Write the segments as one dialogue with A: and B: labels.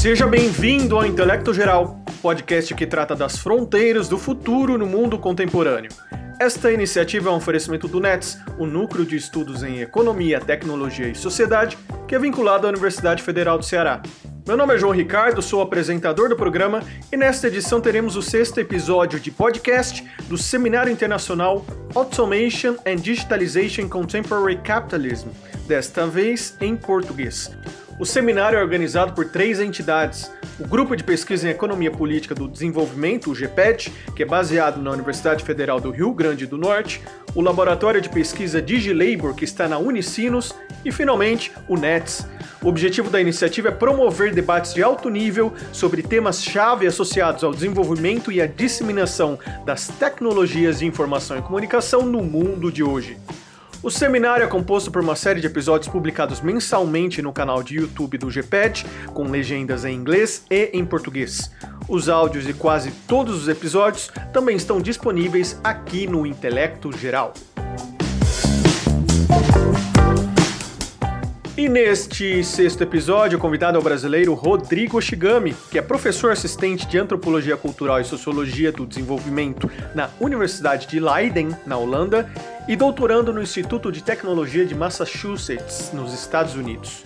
A: Seja bem-vindo ao Intelecto Geral, podcast que trata das fronteiras do futuro no mundo contemporâneo. Esta iniciativa é um oferecimento do NETS, o Núcleo de Estudos em Economia, Tecnologia e Sociedade, que é vinculado à Universidade Federal do Ceará. Meu nome é João Ricardo, sou apresentador do programa e nesta edição teremos o sexto episódio de podcast do Seminário Internacional Automation and Digitalization Contemporary Capitalism, desta vez em português. O seminário é organizado por três entidades: o Grupo de Pesquisa em Economia Política do Desenvolvimento, o GPET, que é baseado na Universidade Federal do Rio Grande do Norte, o Laboratório de Pesquisa DigiLabor, que está na Unicinos, e finalmente o NETS. O objetivo da iniciativa é promover debates de alto nível sobre temas-chave associados ao desenvolvimento e à disseminação das tecnologias de informação e comunicação no mundo de hoje. O seminário é composto por uma série de episódios publicados mensalmente no canal de YouTube do GPET, com legendas em inglês e em português. Os áudios de quase todos os episódios também estão disponíveis aqui no Intelecto Geral. E neste sexto episódio, o convidado é o brasileiro Rodrigo Oshigami, que é professor assistente de Antropologia Cultural e Sociologia do Desenvolvimento na Universidade de Leiden, na Holanda, e doutorando no Instituto de Tecnologia de Massachusetts, nos Estados Unidos.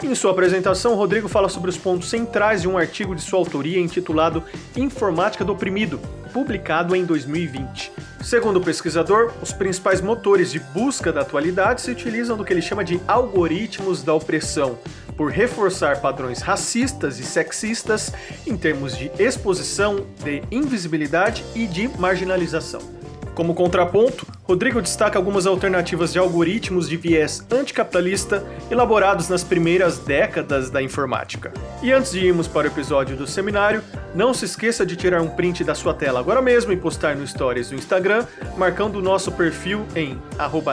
A: Em sua apresentação, Rodrigo fala sobre os pontos centrais de um artigo de sua autoria intitulado Informática do Oprimido, publicado em 2020. Segundo o pesquisador, os principais motores de busca da atualidade se utilizam do que ele chama de algoritmos da opressão, por reforçar padrões racistas e sexistas em termos de exposição, de invisibilidade e de marginalização. Como contraponto, Rodrigo destaca algumas alternativas de algoritmos de viés anticapitalista elaborados nas primeiras décadas da informática. E antes de irmos para o episódio do seminário, não se esqueça de tirar um print da sua tela agora mesmo e postar no Stories do Instagram, marcando o nosso perfil em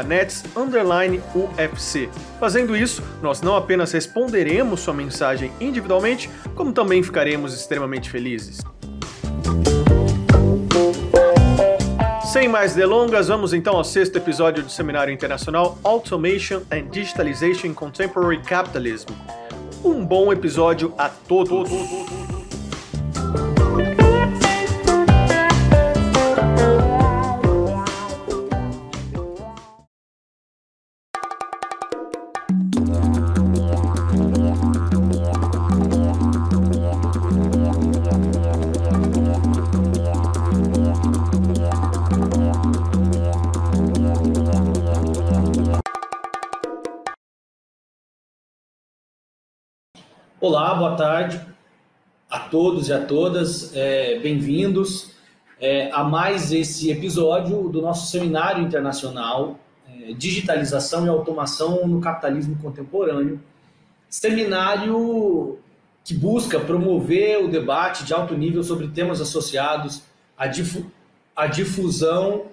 A: nets_ufc. Fazendo isso, nós não apenas responderemos sua mensagem individualmente, como também ficaremos extremamente felizes. Sem mais delongas, vamos então ao sexto episódio do Seminário Internacional Automation and Digitalization in Contemporary Capitalism. Um bom episódio a todos.
B: Olá, boa tarde a todos e a todas, é, bem-vindos é, a mais esse episódio do nosso seminário internacional é, Digitalização e Automação no Capitalismo Contemporâneo. Seminário que busca promover o debate de alto nível sobre temas associados à, difu à difusão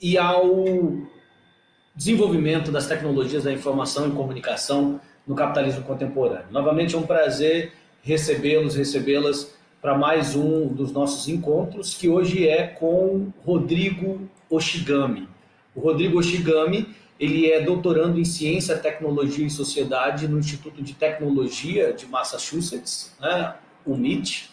B: e ao desenvolvimento das tecnologias da informação e comunicação no capitalismo contemporâneo. Novamente é um prazer recebê-los, recebê-las para mais um dos nossos encontros, que hoje é com Rodrigo Oshigami. O Rodrigo Oshigami, ele é doutorando em Ciência, Tecnologia e Sociedade no Instituto de Tecnologia de Massachusetts, né, o MIT,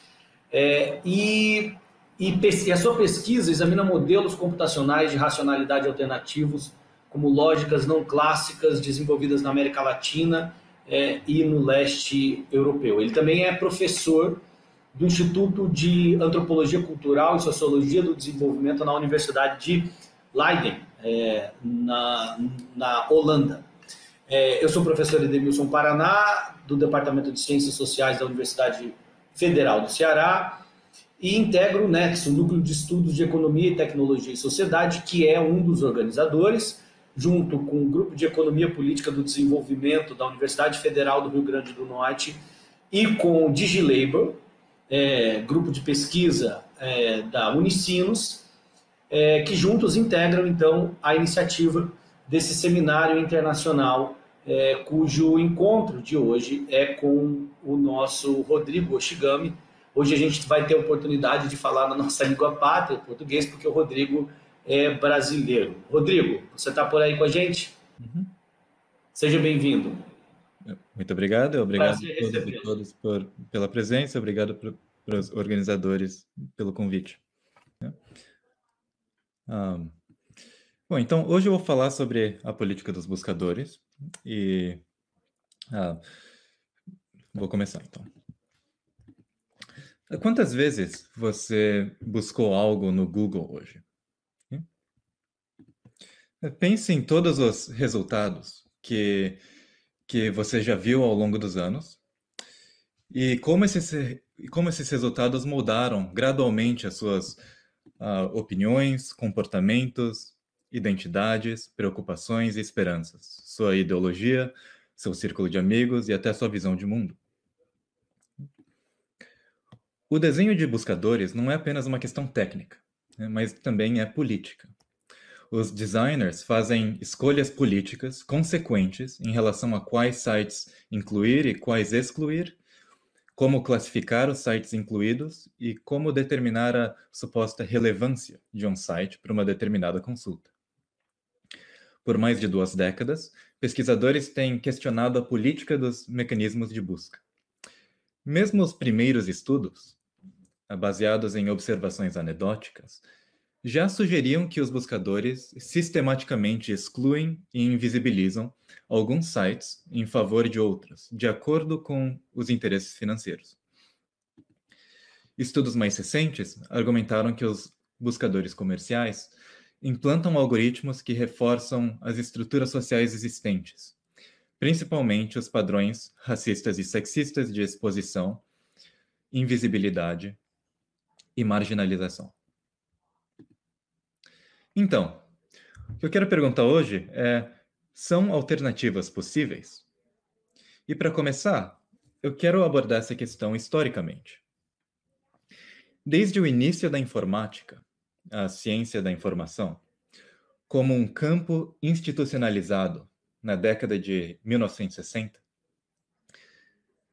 B: é, e, e, e a sua pesquisa examina modelos computacionais de racionalidade alternativos como lógicas não clássicas desenvolvidas na América Latina é, e no leste europeu. Ele também é professor do Instituto de Antropologia Cultural e Sociologia do Desenvolvimento na Universidade de Leiden, é, na, na Holanda. É, eu sou professor Edemilson Paraná, do Departamento de Ciências Sociais da Universidade Federal do Ceará, e integro o NEX, o Núcleo de Estudos de Economia, Tecnologia e Sociedade, que é um dos organizadores junto com o Grupo de Economia Política do Desenvolvimento da Universidade Federal do Rio Grande do Norte e com o DigiLabor, é, grupo de pesquisa é, da Unicinos, é, que juntos integram, então, a iniciativa desse seminário internacional, é, cujo encontro de hoje é com o nosso Rodrigo Oshigami. Hoje a gente vai ter a oportunidade de falar na nossa língua pátria, português, porque o Rodrigo é brasileiro. Rodrigo, você está por aí com a gente? Uhum. Seja bem-vindo.
C: Muito obrigado, obrigado a todos e todas por, pela presença, obrigado para os organizadores pelo convite. Um, bom, então hoje eu vou falar sobre a política dos buscadores e uh, vou começar então. Quantas vezes você buscou algo no Google hoje? Pense em todos os resultados que, que você já viu ao longo dos anos e como esses, como esses resultados moldaram gradualmente as suas uh, opiniões, comportamentos, identidades, preocupações e esperanças, sua ideologia, seu círculo de amigos e até sua visão de mundo. O desenho de buscadores não é apenas uma questão técnica, né, mas também é política. Os designers fazem escolhas políticas consequentes em relação a quais sites incluir e quais excluir, como classificar os sites incluídos e como determinar a suposta relevância de um site para uma determinada consulta. Por mais de duas décadas, pesquisadores têm questionado a política dos mecanismos de busca. Mesmo os primeiros estudos, baseados em observações anedóticas, já sugeriam que os buscadores sistematicamente excluem e invisibilizam alguns sites em favor de outros, de acordo com os interesses financeiros. Estudos mais recentes argumentaram que os buscadores comerciais implantam algoritmos que reforçam as estruturas sociais existentes, principalmente os padrões racistas e sexistas de exposição, invisibilidade e marginalização. Então, o que eu quero perguntar hoje é: são alternativas possíveis? E para começar, eu quero abordar essa questão historicamente. Desde o início da informática, a ciência da informação, como um campo institucionalizado na década de 1960,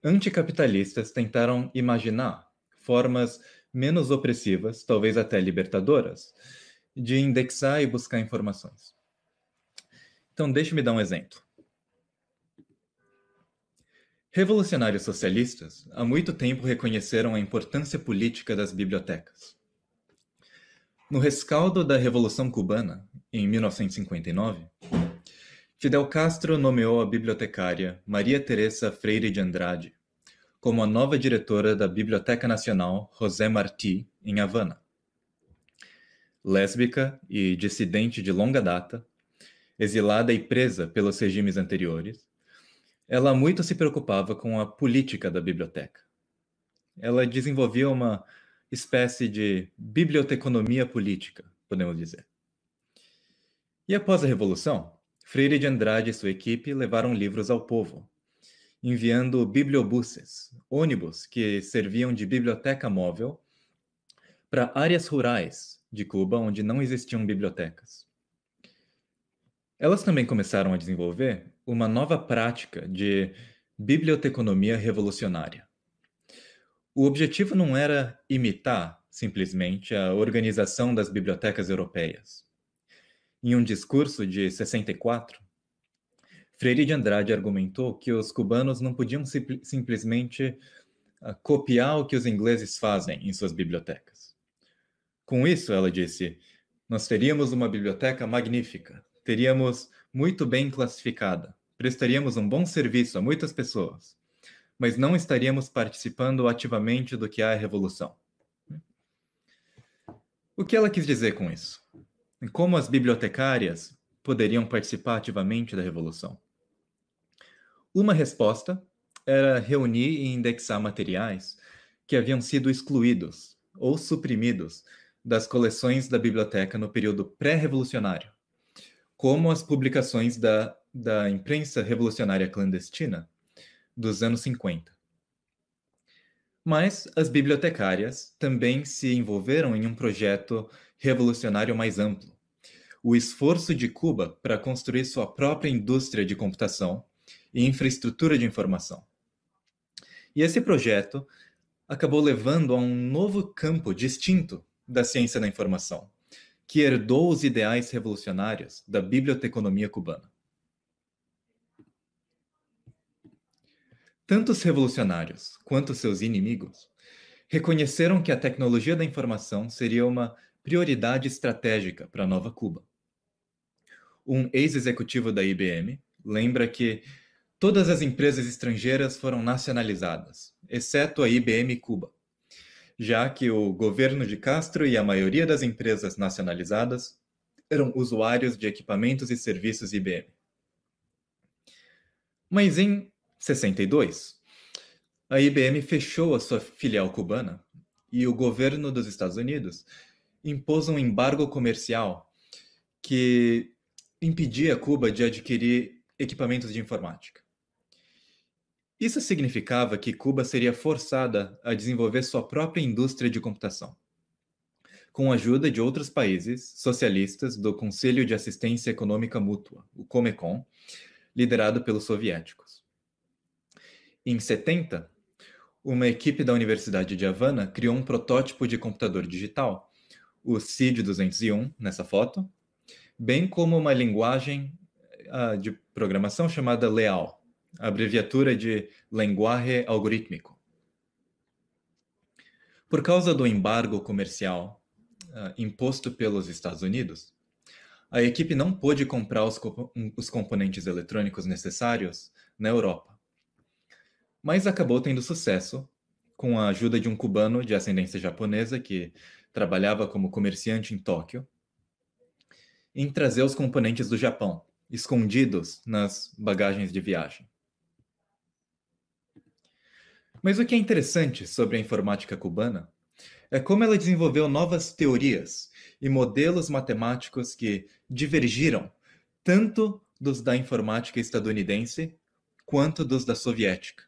C: anticapitalistas tentaram imaginar formas menos opressivas, talvez até libertadoras, de indexar e buscar informações. Então, deixe-me dar um exemplo. Revolucionários socialistas há muito tempo reconheceram a importância política das bibliotecas. No rescaldo da Revolução Cubana, em 1959, Fidel Castro nomeou a bibliotecária Maria Teresa Freire de Andrade como a nova diretora da Biblioteca Nacional José Martí, em Havana. Lésbica e dissidente de longa data, exilada e presa pelos regimes anteriores, ela muito se preocupava com a política da biblioteca. Ela desenvolvia uma espécie de biblioteconomia política, podemos dizer. E após a Revolução, Freire de Andrade e sua equipe levaram livros ao povo, enviando bibliobuses, ônibus que serviam de biblioteca móvel para áreas rurais de Cuba onde não existiam bibliotecas. Elas também começaram a desenvolver uma nova prática de biblioteconomia revolucionária. O objetivo não era imitar simplesmente a organização das bibliotecas europeias. Em um discurso de 64, Freire de Andrade argumentou que os cubanos não podiam simplesmente uh, copiar o que os ingleses fazem em suas bibliotecas. Com isso, ela disse, nós teríamos uma biblioteca magnífica, teríamos muito bem classificada, prestaríamos um bom serviço a muitas pessoas, mas não estaríamos participando ativamente do que é a revolução. O que ela quis dizer com isso? Como as bibliotecárias poderiam participar ativamente da revolução? Uma resposta era reunir e indexar materiais que haviam sido excluídos ou suprimidos das coleções da biblioteca no período pré-revolucionário, como as publicações da, da imprensa revolucionária clandestina dos anos 50. Mas as bibliotecárias também se envolveram em um projeto revolucionário mais amplo, o esforço de Cuba para construir sua própria indústria de computação e infraestrutura de informação. E esse projeto acabou levando a um novo campo distinto da ciência da informação, que herdou os ideais revolucionários da biblioteconomia cubana. tanto os revolucionários quanto seus inimigos reconheceram que a tecnologia da informação seria uma prioridade estratégica para a nova Cuba. Um ex-executivo da IBM lembra que todas as empresas estrangeiras foram nacionalizadas, exceto a IBM Cuba, já que o governo de Castro e a maioria das empresas nacionalizadas eram usuários de equipamentos e serviços IBM. Mas em 62, a IBM fechou a sua filial cubana e o governo dos Estados Unidos impôs um embargo comercial que impedia Cuba de adquirir equipamentos de informática. Isso significava que Cuba seria forçada a desenvolver sua própria indústria de computação, com a ajuda de outros países socialistas do Conselho de Assistência Econômica Mútua, o COMECON, liderado pelos soviéticos. Em 70, uma equipe da Universidade de Havana criou um protótipo de computador digital, o CID-201, nessa foto, bem como uma linguagem uh, de programação chamada LEAL, abreviatura de Linguaje Algorítmico. Por causa do embargo comercial uh, imposto pelos Estados Unidos, a equipe não pôde comprar os, os componentes eletrônicos necessários na Europa, mas acabou tendo sucesso com a ajuda de um cubano de ascendência japonesa que trabalhava como comerciante em Tóquio, em trazer os componentes do Japão, escondidos nas bagagens de viagem. Mas o que é interessante sobre a informática cubana é como ela desenvolveu novas teorias e modelos matemáticos que divergiram tanto dos da informática estadunidense quanto dos da soviética.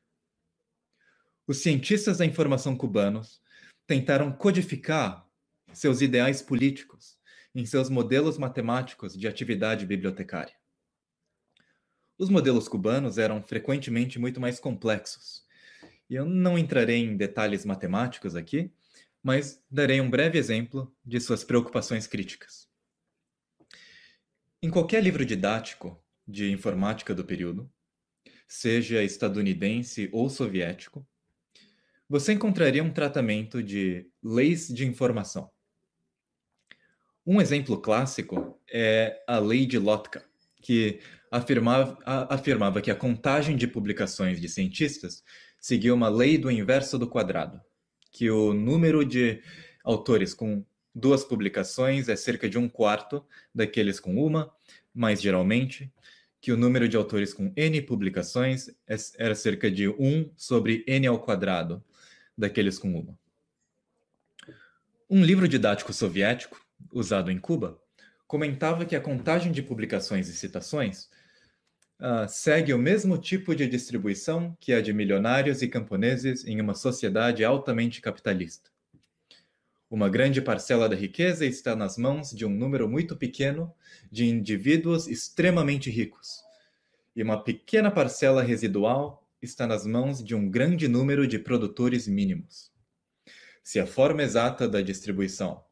C: Os cientistas da informação cubanos tentaram codificar seus ideais políticos em seus modelos matemáticos de atividade bibliotecária. Os modelos cubanos eram frequentemente muito mais complexos. E eu não entrarei em detalhes matemáticos aqui, mas darei um breve exemplo de suas preocupações críticas. Em qualquer livro didático de informática do período, seja estadunidense ou soviético, você encontraria um tratamento de leis de informação. Um exemplo clássico é a Lei de Lotka, que afirmava, afirmava que a contagem de publicações de cientistas seguia uma lei do inverso do quadrado, que o número de autores com duas publicações é cerca de um quarto daqueles com uma, mais geralmente, que o número de autores com N publicações é, era cerca de 1 sobre N ao quadrado daqueles com uma. Um livro didático soviético usado em Cuba, comentava que a contagem de publicações e citações uh, segue o mesmo tipo de distribuição que a de milionários e camponeses em uma sociedade altamente capitalista. Uma grande parcela da riqueza está nas mãos de um número muito pequeno de indivíduos extremamente ricos, e uma pequena parcela residual está nas mãos de um grande número de produtores mínimos. Se a forma exata da distribuição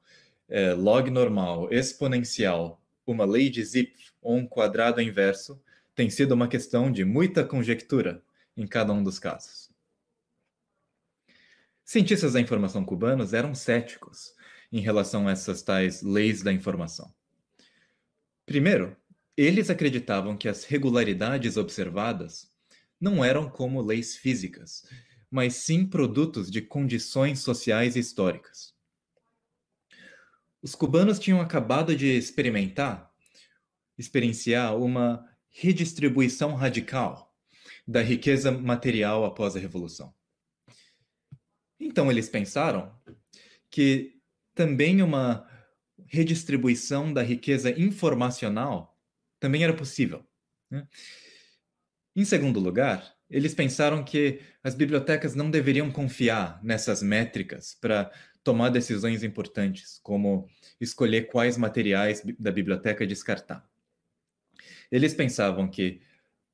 C: é, log normal, exponencial, uma lei de Zipf ou um quadrado inverso tem sido uma questão de muita conjectura em cada um dos casos. Cientistas da informação cubanos eram céticos em relação a essas tais leis da informação. Primeiro, eles acreditavam que as regularidades observadas não eram como leis físicas, mas sim produtos de condições sociais e históricas. Os cubanos tinham acabado de experimentar, experienciar uma redistribuição radical da riqueza material após a Revolução. Então eles pensaram que também uma redistribuição da riqueza informacional também era possível. Né? Em segundo lugar, eles pensaram que as bibliotecas não deveriam confiar nessas métricas para tomar decisões importantes, como escolher quais materiais da biblioteca descartar. Eles pensavam que,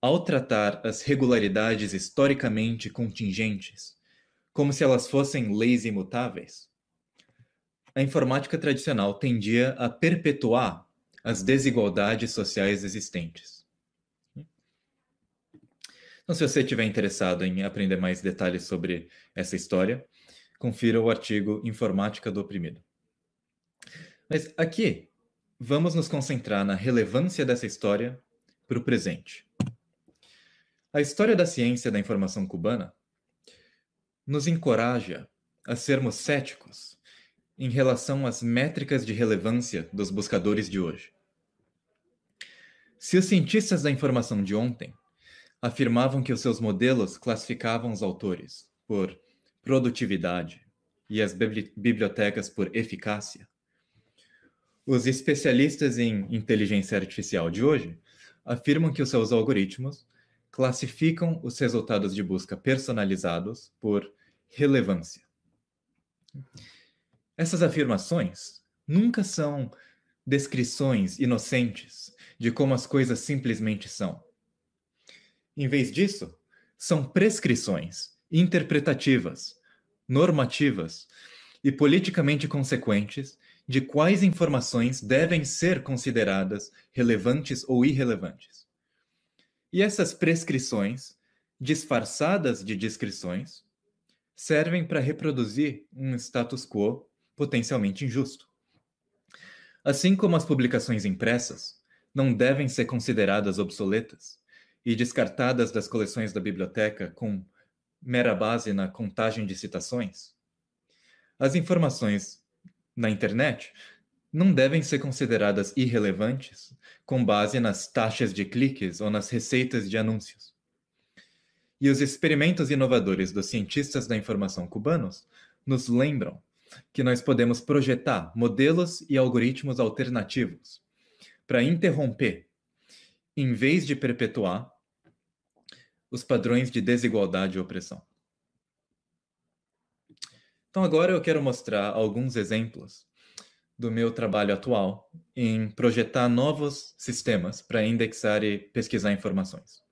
C: ao tratar as regularidades historicamente contingentes como se elas fossem leis imutáveis, a informática tradicional tendia a perpetuar as desigualdades sociais existentes. Então, se você estiver interessado em aprender mais detalhes sobre essa história, confira o artigo Informática do Oprimido. Mas aqui, vamos nos concentrar na relevância dessa história para o presente. A história da ciência da informação cubana nos encoraja a sermos céticos em relação às métricas de relevância dos buscadores de hoje. Se os cientistas da informação de ontem afirmavam que os seus modelos classificavam os autores por produtividade e as bibliotecas por eficácia, os especialistas em inteligência artificial de hoje afirmam que os seus algoritmos classificam os resultados de busca personalizados por relevância. Essas afirmações nunca são descrições inocentes de como as coisas simplesmente são. Em vez disso, são prescrições interpretativas, normativas e politicamente consequentes de quais informações devem ser consideradas relevantes ou irrelevantes. E essas prescrições, disfarçadas de descrições, servem para reproduzir um status quo potencialmente injusto. Assim como as publicações impressas não devem ser consideradas obsoletas e descartadas das coleções da biblioteca com mera base na contagem de citações, as informações na internet não devem ser consideradas irrelevantes com base nas taxas de cliques ou nas receitas de anúncios. E os experimentos inovadores dos cientistas da informação cubanos nos lembram que nós podemos projetar modelos e algoritmos alternativos para interromper, em vez de perpetuar, os padrões de desigualdade e opressão. Então, agora eu quero mostrar alguns exemplos do meu trabalho atual em projetar novos sistemas para indexar e pesquisar informações.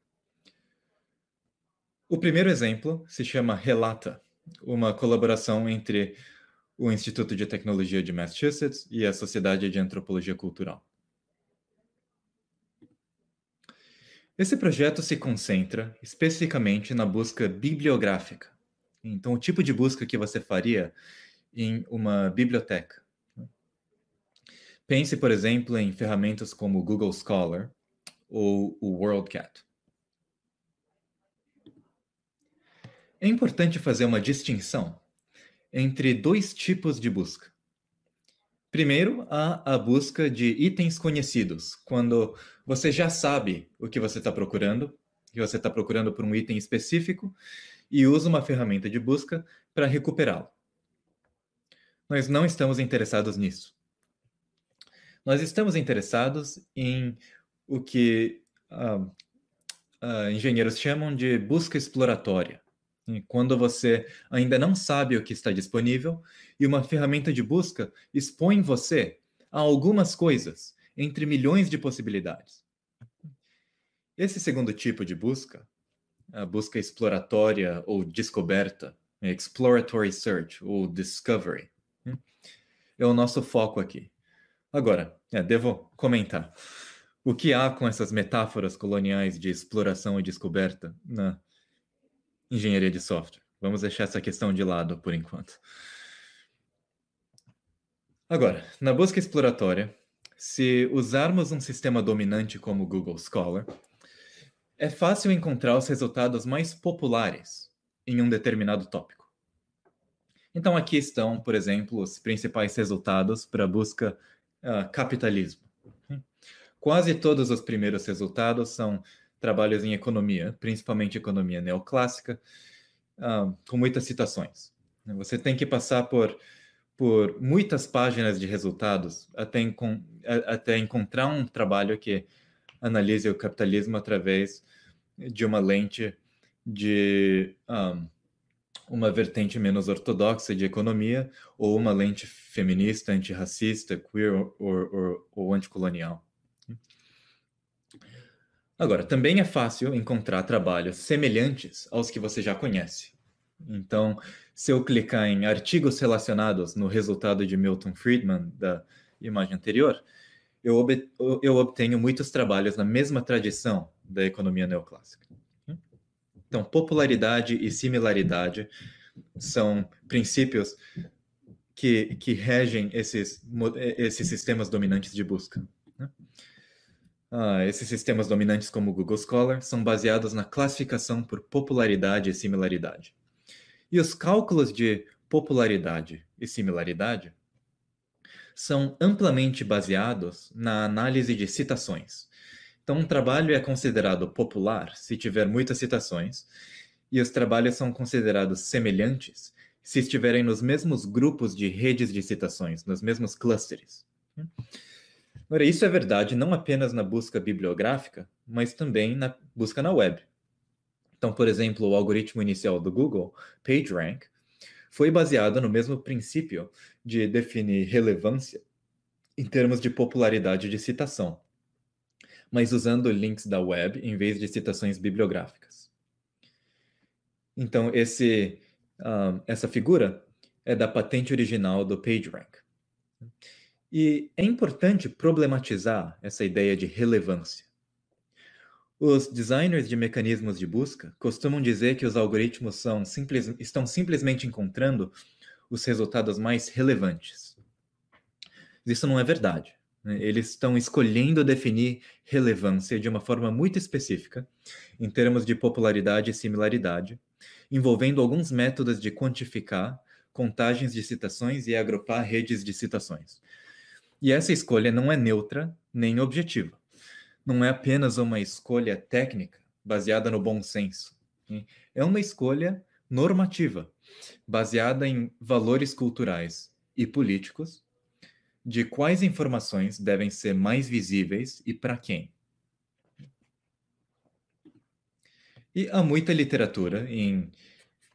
C: O primeiro exemplo se chama Relata, uma colaboração entre o Instituto de Tecnologia de Massachusetts e a Sociedade de Antropologia Cultural. Esse projeto se concentra especificamente na busca bibliográfica. Então, o tipo de busca que você faria em uma biblioteca. Pense, por exemplo, em ferramentas como o Google Scholar ou o WorldCat. É importante fazer uma distinção entre dois tipos de busca. Primeiro, há a busca de itens conhecidos, quando você já sabe o que você está procurando, que você está procurando por um item específico, e usa uma ferramenta de busca para recuperá-lo. Nós não estamos interessados nisso. Nós estamos interessados em o que uh, uh, engenheiros chamam de busca exploratória. Quando você ainda não sabe o que está disponível e uma ferramenta de busca expõe você a algumas coisas entre milhões de possibilidades. Esse segundo tipo de busca, a busca exploratória ou descoberta, exploratory search ou discovery, é o nosso foco aqui. Agora, é, devo comentar. O que há com essas metáforas coloniais de exploração e descoberta na engenharia de software? Vamos deixar essa questão de lado por enquanto. Agora, na busca exploratória, se usarmos um sistema dominante como o Google Scholar, é fácil encontrar os resultados mais populares em um determinado tópico. Então, aqui estão, por exemplo, os principais resultados para a busca uh, capitalismo. Quase todos os primeiros resultados são trabalhos em economia, principalmente economia neoclássica, uh, com muitas citações. Você tem que passar por, por muitas páginas de resultados até, encon até encontrar um trabalho que analise o capitalismo através de uma lente de um, ah, uma vertente menos ortodoxa de economia ou uma lente feminista, antirracista, queer ou, ou anticolonial. Agora, também é fácil encontrar trabalhos semelhantes aos que você já conhece. Então, se eu clicar em artigos relacionados no resultado de Milton Friedman da imagem anterior, eu, ob eu obtenho muitos trabalhos na mesma tradição da economia neoclássica. Então, popularidade e similaridade são princípios que, que regem esses, esses sistemas dominantes de busca. Né? Ah, esses sistemas dominantes, como o Google Scholar, são baseados na classificação por popularidade e similaridade. E os cálculos de popularidade e similaridade são amplamente baseados na análise de citações. Então, um trabalho é considerado popular se tiver muitas citações, e os trabalhos são considerados semelhantes se estiverem nos mesmos grupos de redes de citações, nos mesmos clusters. Agora, isso é verdade não apenas na busca bibliográfica, mas também na busca na web. Então, por exemplo, o algoritmo inicial do Google, PageRank, foi baseado no mesmo princípio de definir relevância em termos de popularidade de citação, mas usando links da web em vez de citações bibliográficas. Então, esse, uh, essa figura é da patente original do PageRank. E é importante problematizar essa ideia de relevância. Os designers de mecanismos de busca costumam dizer que os algoritmos simples, estão simplesmente encontrando os resultados mais relevantes. Isso não é verdade. Né? Eles estão escolhendo definir relevância de uma forma muito específica, em termos de popularidade e similaridade, envolvendo alguns métodos de quantificar contagens de citações e agrupar redes de citações. E essa escolha não é neutra nem objetiva não é apenas uma escolha técnica baseada no bom senso. É uma escolha normativa, baseada em valores culturais e políticos, de quais informações devem ser mais visíveis e para quem. E há muita literatura em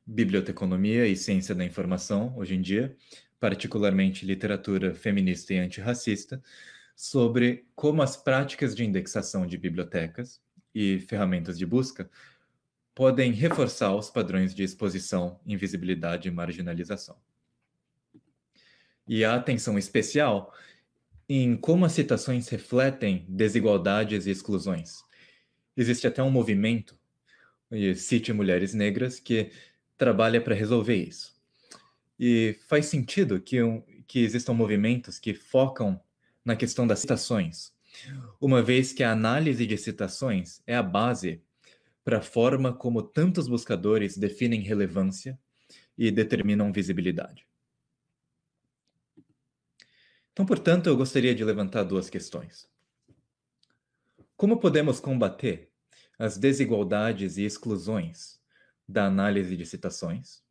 C: biblioteconomia e ciência da informação hoje em dia, particularmente literatura feminista e antirracista, sobre como as práticas de indexação de bibliotecas e ferramentas de busca podem reforçar os padrões de exposição, invisibilidade e marginalização. E a atenção especial em como as citações refletem desigualdades e exclusões. Existe até um movimento, Cite Mulheres Negras, que trabalha para resolver isso. E faz sentido que, um, que existam movimentos que focam na questão das citações, uma vez que a análise de citações é a base para a forma como tantos buscadores definem relevância e determinam visibilidade. Então, portanto, eu gostaria de levantar duas questões. Como podemos combater as desigualdades e exclusões da análise de citações?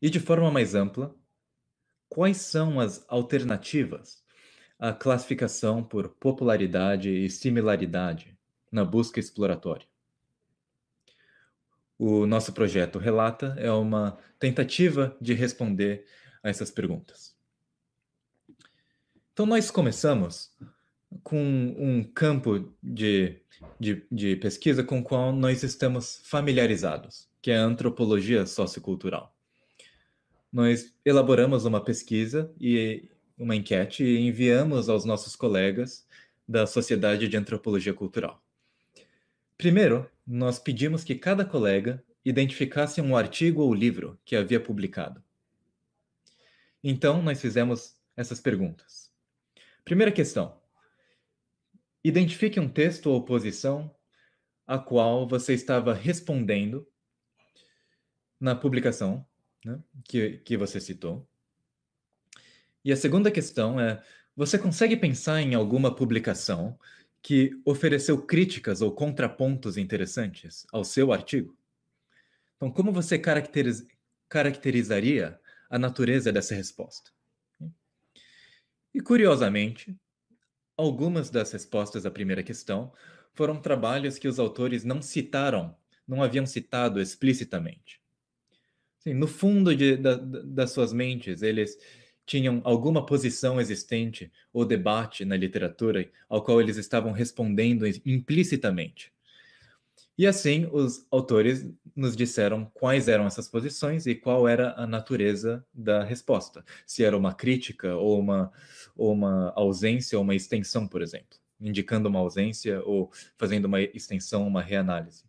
C: E, de forma mais ampla, quais são as alternativas à classificação por popularidade e similaridade na busca exploratória? O nosso projeto Relata é uma tentativa de responder a essas perguntas. Então, nós começamos com um campo de, de, de pesquisa com o qual nós estamos familiarizados, que é a antropologia sociocultural nós elaboramos uma pesquisa e uma enquete e enviamos aos nossos colegas da Sociedade de Antropologia Cultural. Primeiro, nós pedimos que cada colega identificasse um artigo ou livro que havia publicado. Então, nós fizemos essas perguntas. Primeira questão: identifique um texto ou posição a qual você estava respondendo na publicação né, que, que você citou. E a segunda questão é: você consegue pensar em alguma publicação que ofereceu críticas ou contrapontos interessantes ao seu artigo? Então, como você caracteriz, caracterizaria a natureza dessa resposta? E, curiosamente, algumas das respostas à primeira questão foram trabalhos que os autores não citaram, não haviam citado explicitamente. Sim, no fundo de, da, das suas mentes, eles tinham alguma posição existente ou debate na literatura ao qual eles estavam respondendo implicitamente. E assim, os autores nos disseram quais eram essas posições e qual era a natureza da resposta. Se era uma crítica ou uma, ou uma ausência ou uma extensão, por exemplo, indicando uma ausência ou fazendo uma extensão, uma reanálise?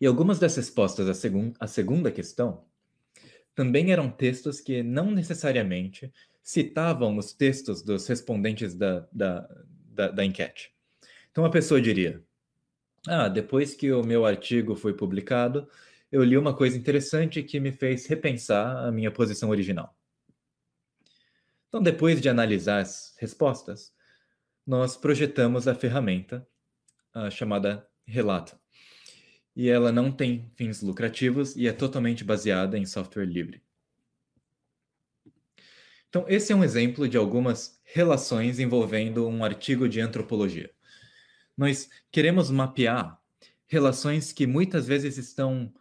C: E algumas das respostas à, segun à segunda questão também eram textos que não necessariamente citavam os textos dos respondentes da, da, da, da enquete. Então a pessoa diria: Ah, depois que o meu artigo foi publicado, eu li uma coisa interessante que me fez repensar a minha posição original. Então, depois de analisar as respostas, nós projetamos a ferramenta uh, chamada Relata. E ela não tem fins lucrativos e é totalmente baseada em software livre. Então, esse é um exemplo de algumas relações envolvendo um artigo de antropologia. Nós queremos mapear relações que muitas vezes estão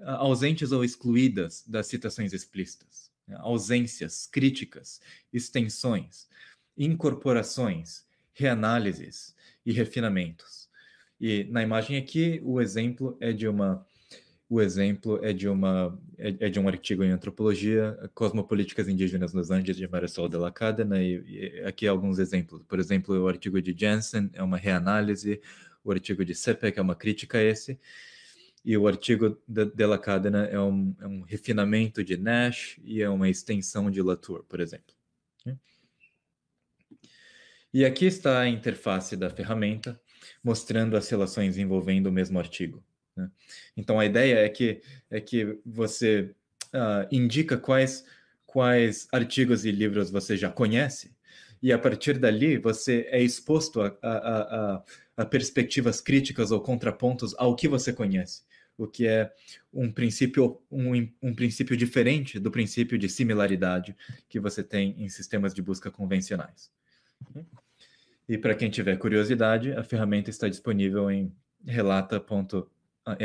C: ah, ausentes ou excluídas das citações explícitas. Ausências, críticas, extensões, incorporações, reanálises e refinamentos. E na imagem aqui, o exemplo é de uma o exemplo é de, uma, é, é, de um artigo em antropologia, Cosmopolíticas Indígenas nos Andes, de Marisol de la Cadena, e, e aqui alguns exemplos. Por exemplo, o artigo de Jensen é uma reanálise, o artigo de Sepek é uma crítica a esse, e o artigo de, de la Cadena é um, é um refinamento de Nash e é uma extensão de Latour, por exemplo. E aqui está a interface da ferramenta, mostrando as relações envolvendo o mesmo artigo. Né? Então a ideia é que é que você uh, indica quais quais artigos e livros você já conhece e a partir dali você é exposto a, a, a, a perspectivas críticas ou contrapontos ao que você conhece, o que é um princípio um, um princípio diferente do princípio de similaridade que você tem em sistemas de busca convencionais. E para quem tiver curiosidade, a ferramenta está disponível em relata.com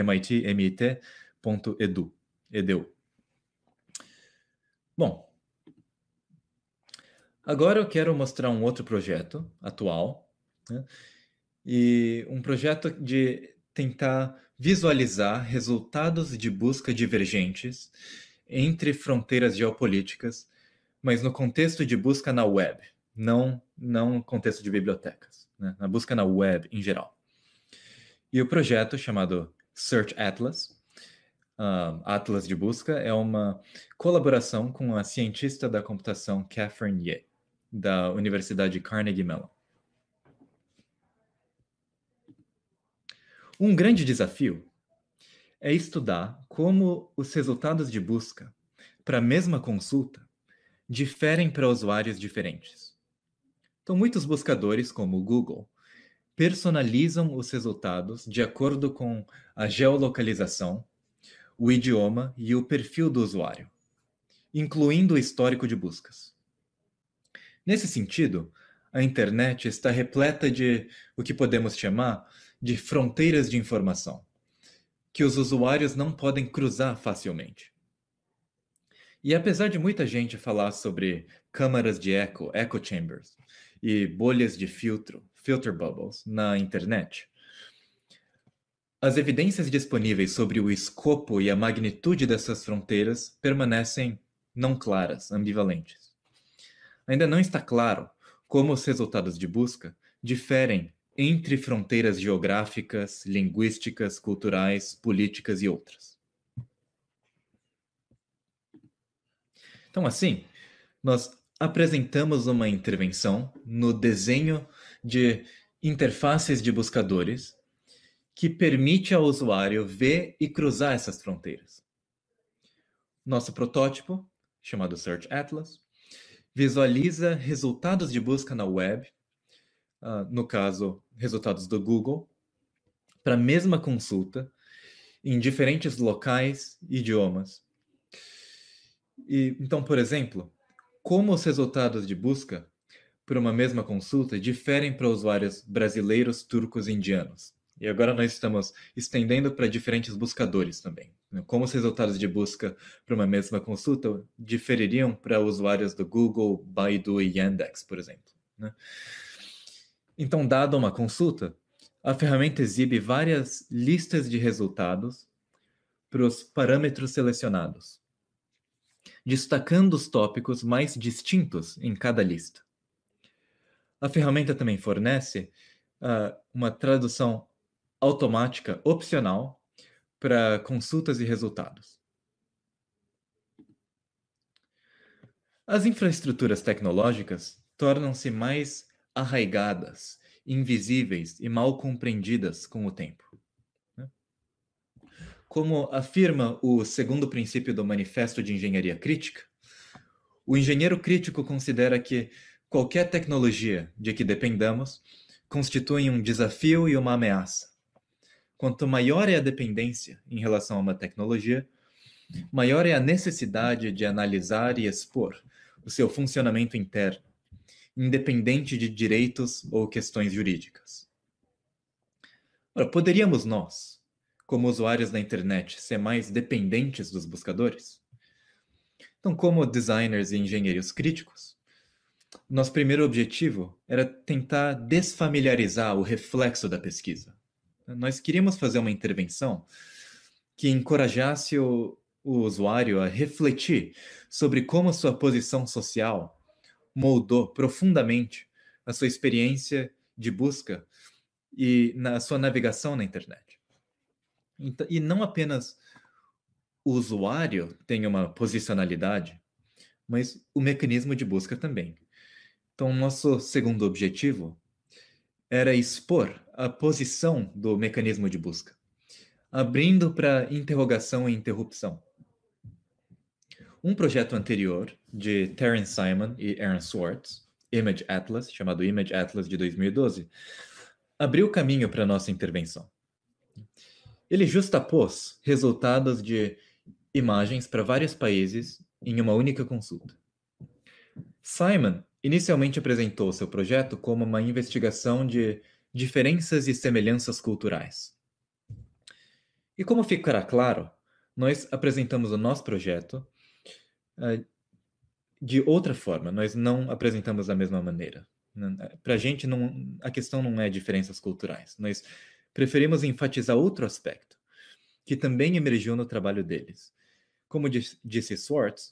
C: mit.mit.edu. Edu. Bom, agora eu quero mostrar um outro projeto atual, né? e um projeto de tentar visualizar resultados de busca divergentes entre fronteiras geopolíticas, mas no contexto de busca na web, não não contexto de bibliotecas, né? na busca na web em geral. E o projeto chamado Search Atlas. Uh, Atlas de busca é uma colaboração com a cientista da computação Catherine Ye, da Universidade Carnegie Mellon. Um grande desafio é estudar como os resultados de busca para a mesma consulta diferem para usuários diferentes. Então, muitos buscadores, como o Google, personalizam os resultados de acordo com a geolocalização, o idioma e o perfil do usuário, incluindo o histórico de buscas. Nesse sentido, a internet está repleta de o que podemos chamar de fronteiras de informação, que os usuários não podem cruzar facilmente. E apesar de muita gente falar sobre câmaras de eco, echo chambers, e bolhas de filtro, filter bubbles na internet. As evidências disponíveis sobre o escopo e a magnitude dessas fronteiras permanecem não claras, ambivalentes. Ainda não está claro como os resultados de busca diferem entre fronteiras geográficas, linguísticas, culturais, políticas e outras. Então, assim, nós apresentamos uma intervenção no desenho de interfaces de buscadores que permite ao usuário ver e cruzar essas fronteiras. Nosso protótipo, chamado Search Atlas, visualiza resultados de busca na web, uh, no caso, resultados do Google, para a mesma consulta, em diferentes locais e idiomas. E, então, por exemplo, como os resultados de busca por uma mesma consulta diferem para usuários brasileiros, turcos e indianos. E agora nós estamos estendendo para diferentes buscadores também. Né? Como os resultados de busca para uma mesma consulta difeririam para usuários do Google, Baidu e Yandex, por exemplo. Né? Então, dada uma consulta, a ferramenta exibe várias listas de resultados para os parâmetros selecionados, destacando os tópicos mais distintos em cada lista. A ferramenta também fornece uh, uma tradução automática opcional para consultas e resultados. As infraestruturas tecnológicas tornam-se mais arraigadas, invisíveis e mal compreendidas com o tempo. Como afirma o segundo princípio do Manifesto de Engenharia Crítica, o engenheiro crítico considera que qualquer tecnologia de que dependamos constitui um desafio e uma ameaça. Quanto maior é a dependência em relação a uma tecnologia, maior é a necessidade de analisar e expor o seu funcionamento interno, independente de direitos ou questões jurídicas. Ora, poderíamos nós, como usuários da internet, ser mais dependentes dos buscadores? Então, como designers e engenheiros críticos, nosso primeiro objetivo era tentar desfamiliarizar o reflexo da pesquisa. Nós queríamos fazer uma intervenção que encorajasse o, o usuário a refletir sobre como sua posição social moldou profundamente a sua experiência de busca e na sua navegação na internet. Então, e não apenas o usuário tem uma posicionalidade, mas o mecanismo de busca também. Então, nosso segundo objetivo era expor a posição do mecanismo de busca, abrindo para interrogação e interrupção. Um projeto anterior, de Terence Simon e Aaron Swartz, Image Atlas, chamado Image Atlas de 2012, abriu caminho para nossa intervenção. Ele justapôs resultados de imagens para vários países em uma única consulta. Simon inicialmente apresentou seu projeto como uma investigação de diferenças e semelhanças culturais. E como ficará claro, nós apresentamos o nosso projeto uh, de outra forma, nós não apresentamos da mesma maneira. Para a gente, não, a questão não é diferenças culturais. Nós preferimos enfatizar outro aspecto, que também emergiu no trabalho deles. Como disse Swartz,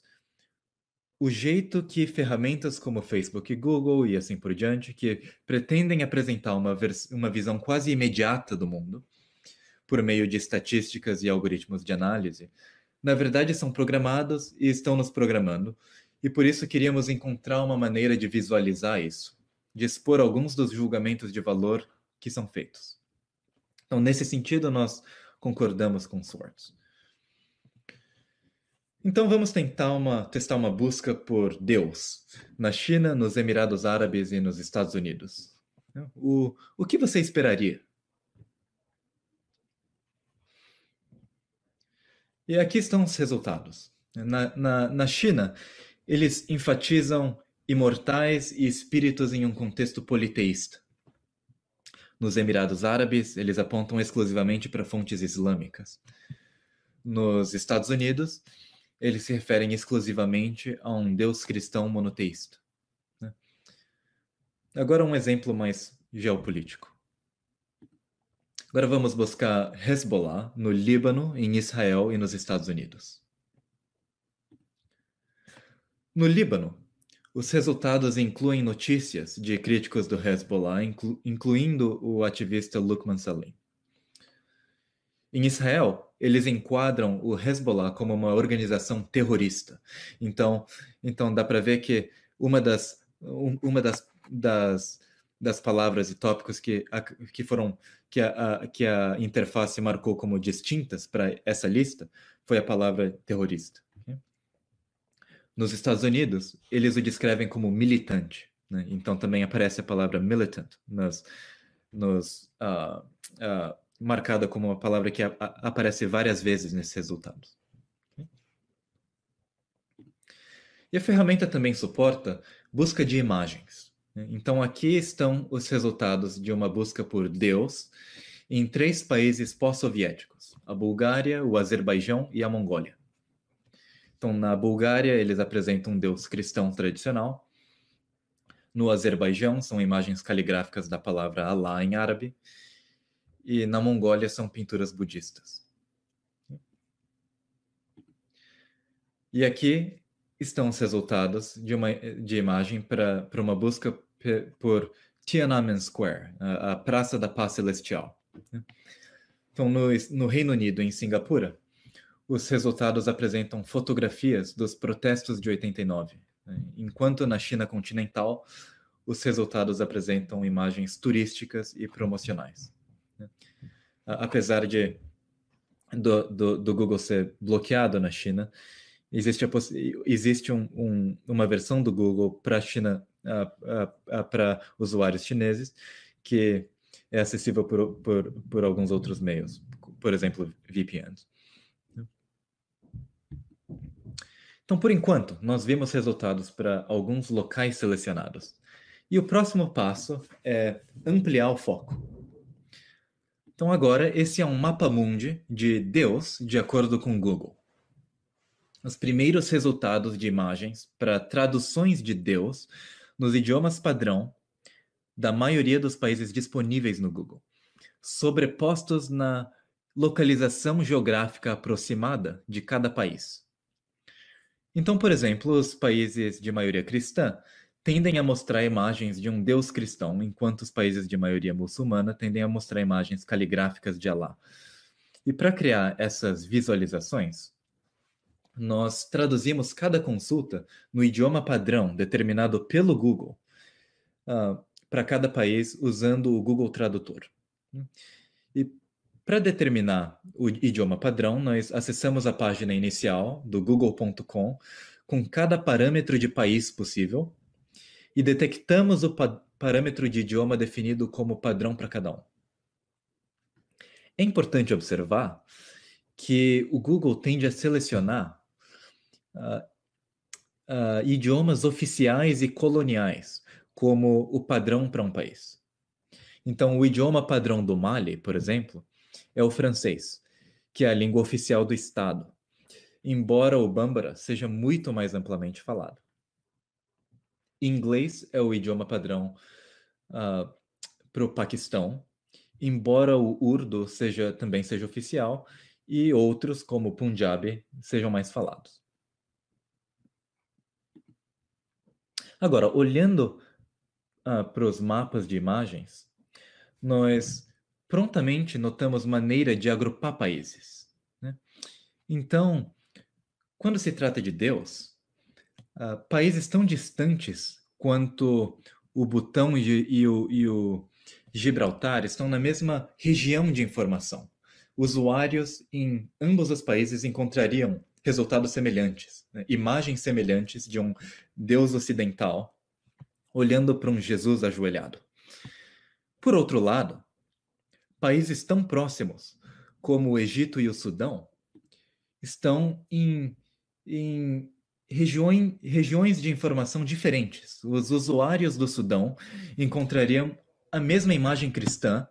C: o jeito que ferramentas como Facebook e Google e assim por diante, que pretendem apresentar uma, uma visão quase imediata do mundo, por meio de estatísticas e algoritmos de análise, na verdade são programados e estão nos programando, e por isso queríamos encontrar uma maneira de visualizar isso, de expor alguns dos julgamentos de valor que são feitos. Então, nesse sentido, nós concordamos com Swartz. Então vamos tentar uma, testar uma busca por Deus na China, nos Emirados Árabes e nos Estados Unidos. O, o que você esperaria? E aqui estão os resultados. Na, na, na China, eles enfatizam imortais e espíritos em um contexto politeísta. Nos Emirados Árabes, eles apontam exclusivamente para fontes islâmicas. Nos Estados Unidos, eles se referem exclusivamente a um Deus cristão monoteísta. Né? Agora, um exemplo mais geopolítico. Agora vamos buscar Hezbollah no Líbano, em Israel e nos Estados Unidos. No Líbano, os resultados incluem notícias de críticos do Hezbollah, inclu incluindo o ativista Lukman Salim. Em Israel, eles enquadram o Hezbollah como uma organização terrorista. Então, então dá para ver que uma das, uma das, das, das palavras e tópicos que, que foram que a, que a interface marcou como distintas para essa lista foi a palavra terrorista. Nos Estados Unidos, eles o descrevem como militante. Né? Então também aparece a palavra militant nos, uh, uh, marcada como uma palavra que a, a, aparece várias vezes nesses resultados. E a ferramenta também suporta busca de imagens. Né? Então aqui estão os resultados de uma busca por Deus em três países pós-soviéticos: a Bulgária, o Azerbaijão e a Mongólia. Então, na Bulgária, eles apresentam um deus cristão tradicional. No Azerbaijão, são imagens caligráficas da palavra Allah em árabe. E na Mongólia, são pinturas budistas. E aqui estão os resultados de uma de imagem para uma busca por Tiananmen Square, a, a Praça da Paz Celestial. Então, no, no Reino Unido, em Singapura, os resultados apresentam fotografias dos protestos de 89, né? enquanto na China continental, os resultados apresentam imagens turísticas e promocionais. Né? Apesar de do, do, do, Google ser bloqueado na China, existe, a, existe um, um, uma versão do Google para China, para usuários chineses, que é acessível por, por, por alguns outros meios, por exemplo, VPNs. Então, por enquanto, nós vimos resultados para alguns locais selecionados. E o próximo passo é ampliar o foco. Então, agora, esse é um mapa mundi de Deus, de acordo com Google. Os primeiros resultados de imagens para traduções de Deus nos idiomas padrão da maioria dos países disponíveis no Google, sobrepostos na localização geográfica aproximada de cada país. Então, por exemplo, os países de maioria cristã tendem a mostrar imagens de um deus cristão, enquanto os países de maioria muçulmana tendem a mostrar imagens caligráficas de Alá. E para criar essas visualizações, nós traduzimos cada consulta no idioma padrão determinado pelo Google uh, para cada país usando o Google Tradutor. E para determinar o idioma padrão, nós acessamos a página inicial do google.com com cada parâmetro de país possível e detectamos o pa parâmetro de idioma definido como padrão para cada um. É importante observar que o Google tende a selecionar uh, uh, idiomas oficiais e coloniais como o padrão para um país. Então, o idioma padrão do Mali, por exemplo, é o francês, que é a língua oficial do Estado, embora o Bambara seja muito mais amplamente falado. Inglês é o idioma padrão uh, ah, para o Paquistão, embora o Urdu seja, também seja oficial e outros, como o Punjabi, sejam mais falados. Agora, olhando uh, para os mapas de imagens, nós prontamente notamos maneira de agrupar países. Né? Então, quando se trata de Deus, uh, países tão distantes quanto o Butão e, e, o, e o Gibraltar estão na mesma região de informação. Usuários em ambos os países encontrariam resultados semelhantes, né? imagens semelhantes de um Deus ocidental olhando para um Jesus ajoelhado. Por outro lado, países tão próximos como o Egito e o Sudão estão em, em regiões, regiões de informação diferentes. Os usuários do Sudão encontrariam a mesma imagem cristã,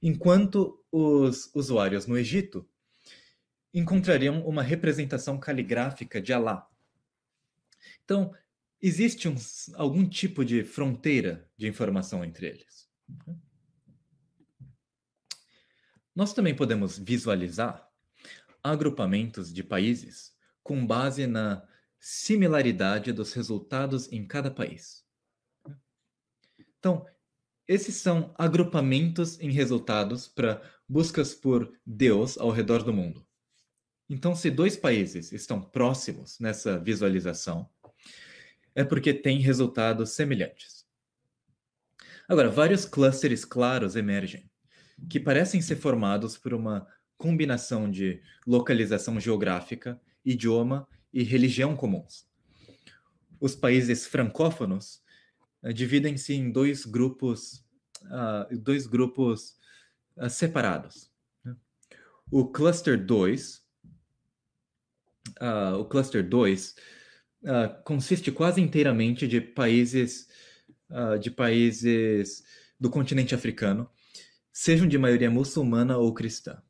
C: enquanto os usuários no Egito encontrariam uma representação caligráfica de Alá. Então, existe um, algum tipo de fronteira de informação entre eles. Nós também podemos visualizar agrupamentos de países com base na similaridade dos resultados em cada país. Então, esses são agrupamentos em resultados para buscas por Deus ao redor do mundo. Então, se dois países estão próximos nessa visualização, é porque têm resultados semelhantes. Agora, vários clusters claros emergem, que parecem ser formados por uma combinação de localização geográfica, idioma e religião comuns. Os países francófonos uh, dividem-se em dois grupos, uh, dois grupos uh, separados. Né? O cluster 2, o cluster 2 consiste quase inteiramente de países de países do continente africano, sejam de maioria muçulmana ou cristã.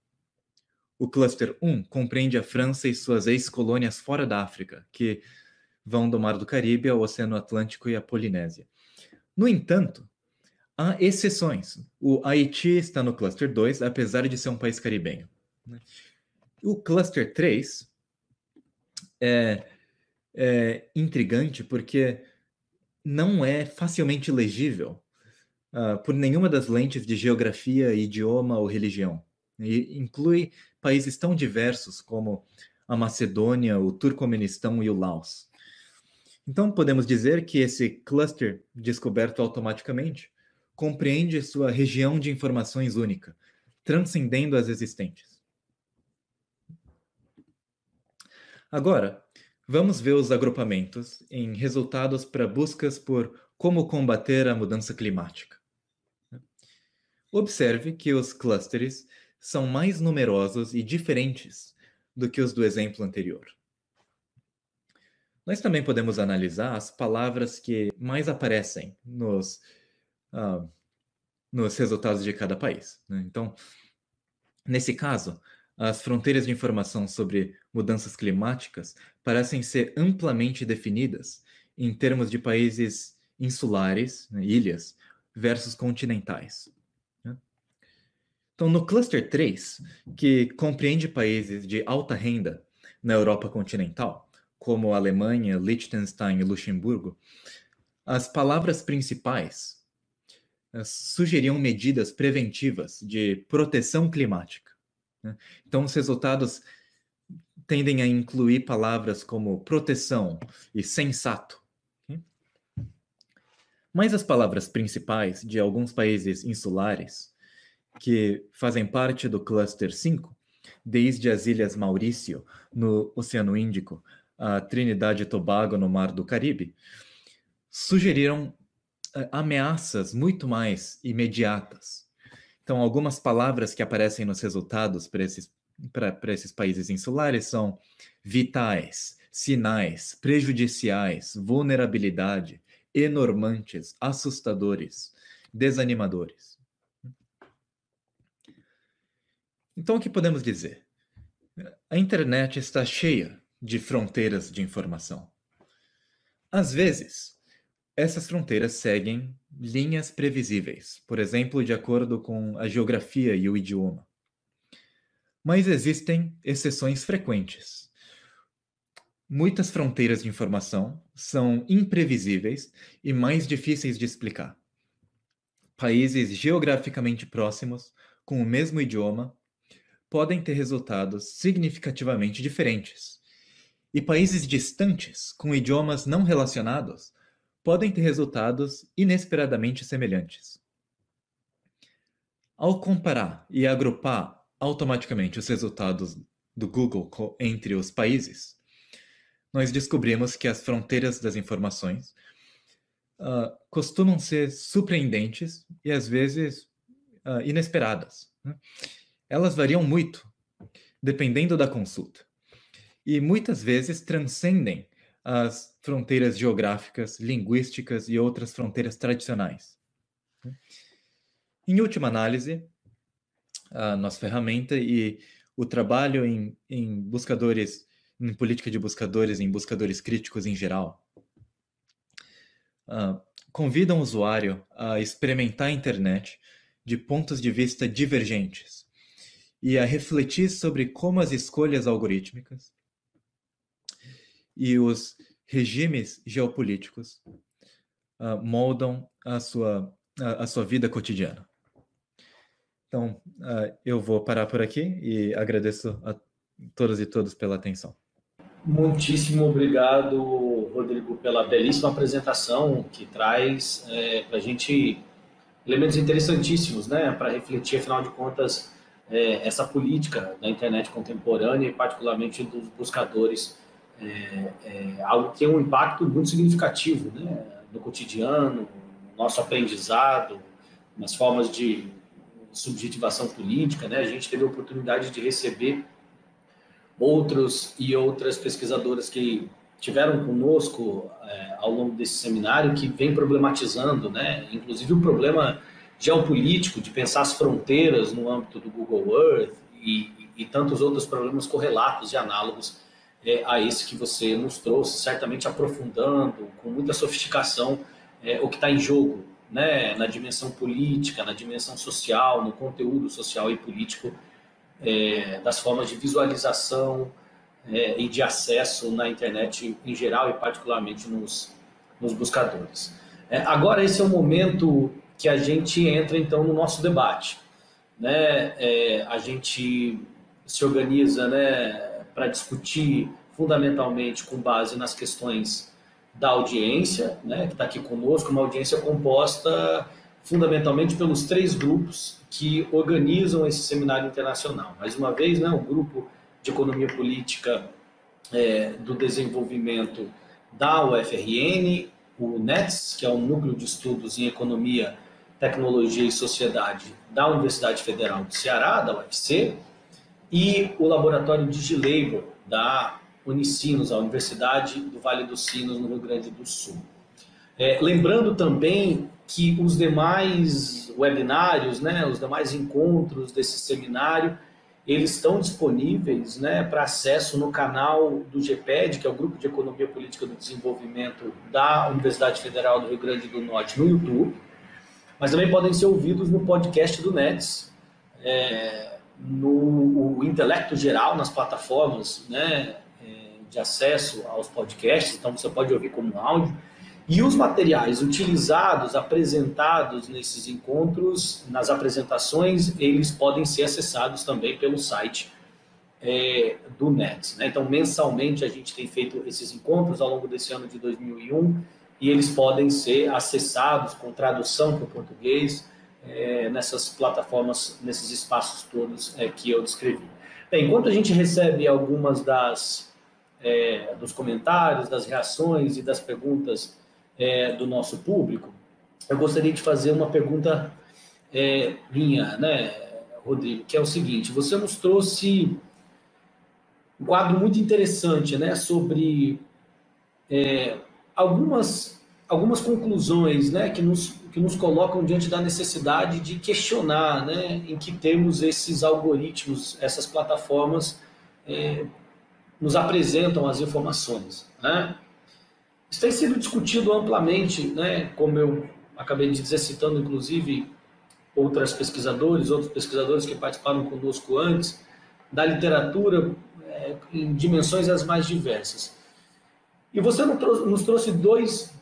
C: O Cluster 1 compreende a França e suas ex-colônias fora da África, que vão do Mar do Caribe ao Oceano Atlântico e à Polinésia. No entanto, há exceções. O Haiti está no Cluster 2, apesar de ser um país caribenho. O Cluster 3 é, é intrigante porque não é facilmente legível uh, por nenhuma das lentes de geografia, idioma ou religião. e inclui países tão diversos como a Macedônia, o Turcomenistão e o Laos. Então, podemos dizer que esse cluster descoberto automaticamente compreende sua região de informações única, transcendendo as existentes. Agora, vamos ver os agrupamentos em resultados para buscas por como combater a mudança climática. Observe que os clusters são mais numerosos e diferentes do que os do exemplo anterior. Nós também podemos analisar as palavras que mais aparecem nos, uh, nos resultados de cada país. Né? Então, nesse caso, as fronteiras de informação sobre mudanças climáticas parecem ser amplamente definidas em termos de países insulares, né, ilhas, versus continentais. Então, no cluster 3, que compreende países de alta renda na Europa continental, como Alemanha, Liechtenstein e Luxemburgo, as palavras principais eh, sugeriam medidas preventivas de proteção climática. Né? Então, os resultados tendem a incluir palavras como proteção e sensato. Mas as palavras principais de alguns países insulares que fazem parte do Cluster 5, desde as Ilhas Maurício, no Oceano Índico, a Trinidade e Tobago, no Mar do Caribe, sugeriram uh, ameaças muito mais imediatas. Então, algumas palavras que aparecem nos resultados para esses, esses países insulares são vitais, sinais, prejudiciais, vulnerabilidade, enormantes, assustadores, desanimadores. Então, o que podemos dizer? A internet está cheia de fronteiras de informação. Às vezes, essas fronteiras seguem linhas previsíveis, por exemplo, de acordo com a geografia e o idioma. Mas existem exceções frequentes. Muitas fronteiras de informação são imprevisíveis e mais difíceis de explicar. Países geograficamente próximos, com o mesmo idioma, podem ter resultados significativamente diferentes. E países distantes, com idiomas não relacionados, podem ter resultados inesperadamente semelhantes. Ao comparar e agrupar automaticamente os resultados do Google entre os países, nós descobrimos que as fronteiras das informações uh, costumam ser surpreendentes e às vezes uh, inesperadas. Né? Elas variam muito, dependendo da consulta. E muitas vezes transcendem as fronteiras geográficas, linguísticas e outras fronteiras tradicionais. Em última análise, a nossa ferramenta e o trabalho em, em buscadores, em política de buscadores, em buscadores críticos em geral, uh, convidam o usuário a experimentar a internet de pontos de vista divergentes, e a refletir sobre como as escolhas algorítmicas e os regimes geopolíticos uh, moldam a sua, a, a, sua vida cotidiana. Então, uh, eu vou parar por aqui e agradeço a todas e todos pela atenção.
B: Muitíssimo obrigado, Rodrigo, pela belíssima apresentação que traz é, para a gente elementos interessantíssimos, né, para refletir, afinal de contas, é, essa política da internet contemporânea e particularmente dos buscadores é, é, algo que tem um impacto muito significativo né, no cotidiano, no nosso aprendizado, nas formas de subjetivação política. Né? A gente teve a oportunidade de receber outros e outras pesquisadoras que tiveram conosco é, ao longo desse seminário que vem problematizando, né, inclusive o problema geopolítico, de pensar as fronteiras no âmbito do Google Earth e, e, tantos outros problemas correlatos e análogos é, a esse que você nos trouxe, certamente aprofundando com muita sofisticação é, o que está em jogo, né, na dimensão política, na dimensão social, no conteúdo social e político é, das formas de visualização é, e de acesso na internet em geral e particularmente nos, nos buscadores. É, agora esse é o momento que a gente entra então no nosso debate. né, é, a gente se organiza né, para discutir fundamentalmente com base nas questões da audiência, né, que está aqui conosco, uma audiência composta fundamentalmente pelos três grupos que organizam esse seminário internacional. Mais uma vez, né, o grupo de economia política é, do desenvolvimento da UFRN, o NETS, que é o Núcleo de Estudos em Economia, Tecnologia e Sociedade da Universidade Federal do Ceará, da UFC, e o Laboratório DigiLabor, da Unicinos, a Universidade do Vale dos Sinos, no Rio Grande do Sul. É, lembrando também que os demais webinários, né, os demais encontros desse seminário, eles estão disponíveis né, para acesso no canal do GPED, que é o Grupo de Economia Política do Desenvolvimento da Universidade Federal do Rio Grande do Norte, no YouTube, mas também podem ser ouvidos no podcast do NETS, é, no Intelecto Geral, nas plataformas né, é, de acesso aos podcasts, então você pode ouvir como áudio, e os materiais utilizados, apresentados nesses encontros, nas apresentações, eles podem ser acessados também pelo site é, do NET. Né? Então, mensalmente, a gente tem feito esses encontros ao longo desse ano de 2001 e eles podem ser acessados com tradução para o português é, nessas plataformas, nesses espaços todos é, que eu descrevi. Bem, enquanto a gente recebe algumas das é, dos comentários, das reações e das perguntas é, do nosso público, eu gostaria de fazer uma pergunta é, minha, né, Rodrigo, que é o seguinte: você nos trouxe um quadro muito interessante, né, sobre é, algumas algumas conclusões, né, que nos que nos colocam diante da necessidade de questionar, né, em que termos esses algoritmos, essas plataformas é, nos apresentam as informações, né? Isso tem sido discutido amplamente, né? como eu acabei de dizer, citando inclusive outras pesquisadores, outros pesquisadores que participaram conosco antes, da literatura é, em dimensões as mais diversas. E você nos trouxe dois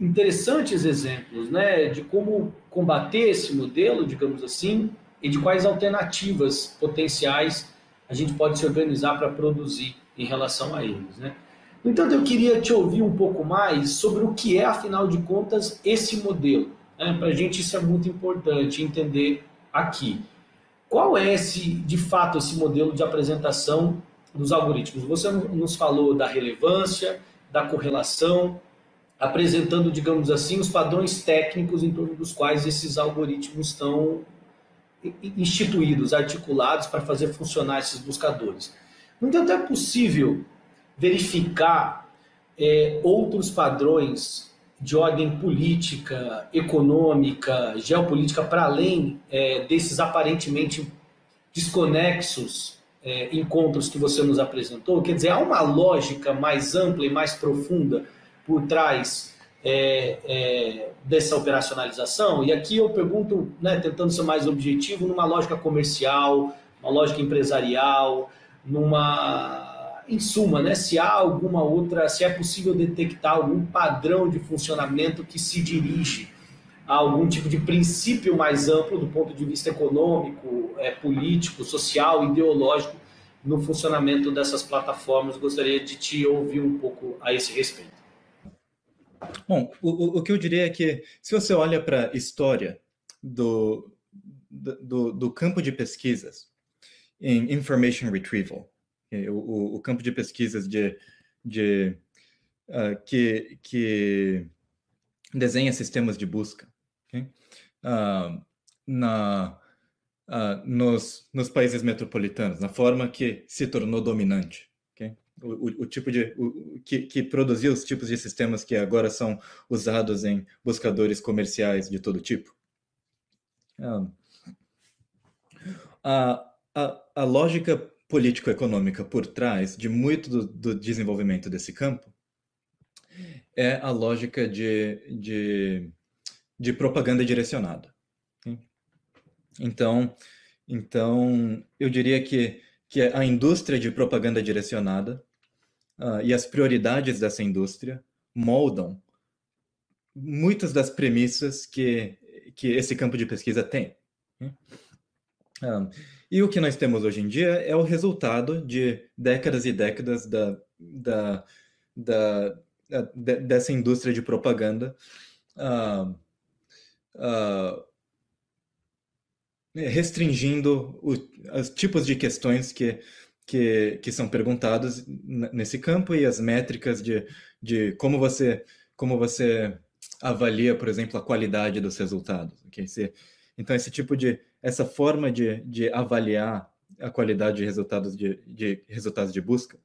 B: interessantes exemplos né, de como combater esse modelo, digamos assim, e de quais alternativas potenciais a gente pode se organizar para produzir em relação a eles. Né? No entanto, eu queria te ouvir um pouco mais sobre o que é, afinal de contas, esse modelo. Né? Para a gente isso é muito importante entender aqui. Qual é esse, de fato, esse modelo de apresentação dos algoritmos? Você nos falou da relevância, da correlação, apresentando, digamos assim, os padrões técnicos em torno dos quais esses algoritmos estão instituídos, articulados para fazer funcionar esses buscadores. No entanto, é possível verificar é, outros padrões de ordem política, econômica, geopolítica, para além é, desses aparentemente desconexos é, encontros que você nos apresentou? Quer dizer, há uma lógica mais ampla e mais profunda por trás é, é, dessa operacionalização? E aqui eu pergunto, né, tentando ser mais objetivo, numa lógica comercial, uma lógica empresarial, numa em suma, né, se há alguma outra, se é possível detectar algum padrão de funcionamento que se dirige a algum tipo de princípio mais amplo do ponto de vista econômico, é, político, social, ideológico no funcionamento dessas plataformas. Gostaria de te ouvir um pouco a esse respeito.
C: Bom, o, o que eu diria é que se você olha para a história do, do, do campo de pesquisas em information retrieval, o, o campo de pesquisas de, de uh, que, que desenha sistemas de busca okay? uh, na, uh, nos, nos países metropolitanos, na forma que se tornou dominante. Okay? O, o, o, tipo de o, que, que produziu os tipos de sistemas que agora são usados em buscadores comerciais de todo tipo. a, a, a lógica político-econômica por trás de muito do, do, desenvolvimento desse campo é a lógica de, de, de propaganda direcionada. Então, então, eu diria que, que a indústria de propaganda direcionada uh, e as prioridades dessa indústria moldam muitas das premissas que, que esse campo de pesquisa tem. Um, e o que nós temos hoje em dia é o resultado de décadas e décadas da, da, da, da dessa indústria de propaganda uh, uh, restringindo o, os tipos de questões que, que, que são perguntados nesse campo e as métricas de, de como você como você avalia, por exemplo, a qualidade dos resultados. Okay? Se, então, esse tipo de essa forma de, de avaliar a qualidade de resultados de, de resultados de busca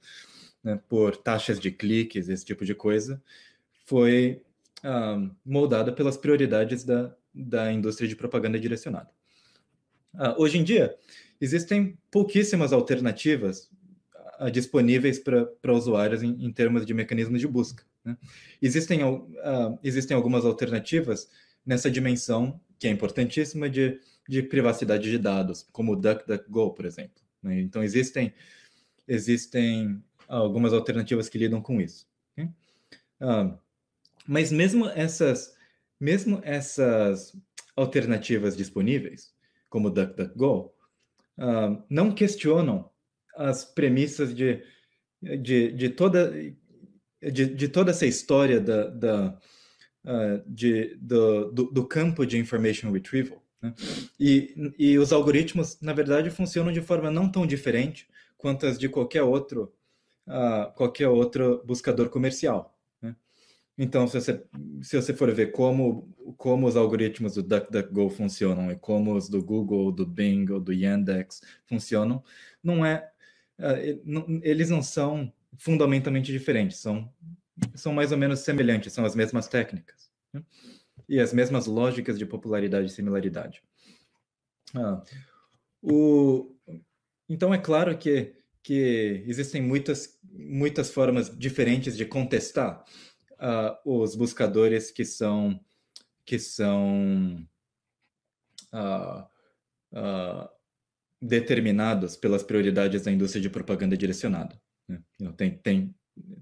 C: né, por taxas de cliques, esse tipo de coisa, foi ah, moldada pelas prioridades da, da indústria de propaganda direcionada. Ah, hoje em dia, existem pouquíssimas alternativas ah, disponíveis para usuários em, em, termos de mecanismos de busca. Né? Existem, existem algumas alternativas nessa dimensão, que é importantíssima, de de privacidade de dados, como o DuckDuckGo, por exemplo. Né? Então, existem, existem algumas alternativas que lidam com isso. Okay? Uh, mas mesmo essas, mesmo essas alternativas disponíveis, como DuckDuckGo, uh, não questionam as premissas de, de, de, toda, de, de toda essa história da, da, uh, de, do, do, do campo de information retrieval. Né? E, e os algoritmos, na verdade, funcionam de forma não tão diferente quanto as de qualquer outro, uh, qualquer outro buscador comercial. Então, se você, se você for ver como, como os algoritmos do DuckDuckGo funcionam e como os do Google, do Bing ou do Yandex funcionam, não é, uh, eles não são fundamentalmente diferentes, são, são mais ou menos semelhantes, são as mesmas técnicas. Né? e as mesmas lógicas de popularidade e similaridade. Ah, o, então é claro que, que existem muitas, muitas formas diferentes de contestar uh, os buscadores que são que são uh, uh, determinados pelas prioridades da indústria de propaganda direcionada. Né? Tem, tem,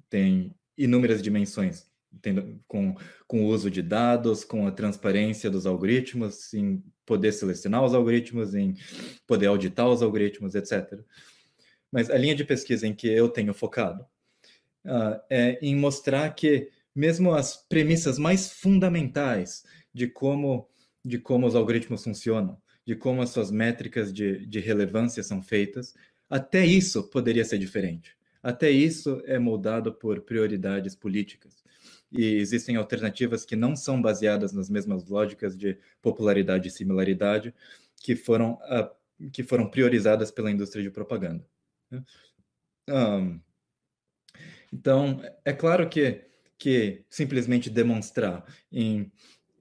C: tem inúmeras dimensões com, com o uso de dados, com a transparência dos algoritmos, em poder selecionar os algoritmos, em poder auditar os algoritmos, etc. Mas a linha de pesquisa em que eu tenho focado uh, é em mostrar que mesmo as premissas mais fundamentais de como, de como os algoritmos funcionam, de como as suas métricas de, de relevância são feitas, até isso poderia ser diferente. Até isso é moldado por prioridades políticas e existem alternativas que não são baseadas nas mesmas lógicas de popularidade e similaridade que foram, uh, que foram priorizadas pela indústria de propaganda. Um, então, é claro que, que simplesmente demonstrar em,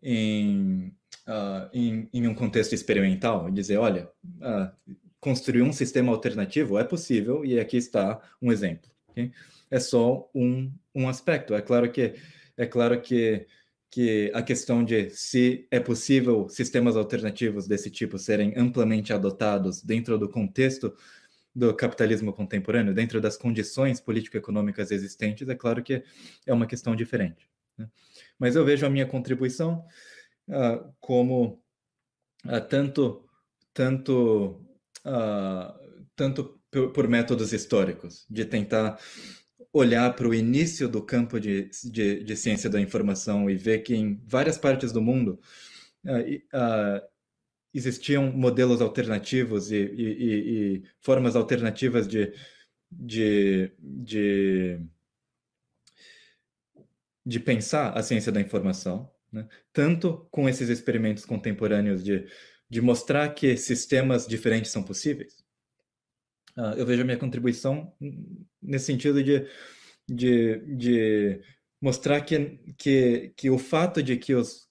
C: em, uh, em, em, um contexto experimental, dizer, olha, uh, construir um sistema alternativo é possível e aqui está um exemplo. Okay? É só um, um aspecto. É claro que é claro que, que a questão de se é possível sistemas alternativos desse tipo serem amplamente adotados dentro do contexto do capitalismo contemporâneo, dentro das condições político-econômicas existentes, é claro que é uma questão diferente. Né? Mas eu vejo a minha contribuição uh, como uh, tanto tanto uh, tanto por, métodos históricos de tentar olhar para o início do campo de, de, de, ciência da informação e ver que em várias partes do mundo existiam modelos alternativos e, e, e, formas alternativas de, de, de, de pensar a ciência da informação, né? tanto com esses experimentos contemporâneos de, de mostrar que sistemas diferentes são possíveis, Uh, eu vejo a minha contribuição nesse sentido de, de, de mostrar que, que, que o fato de que os,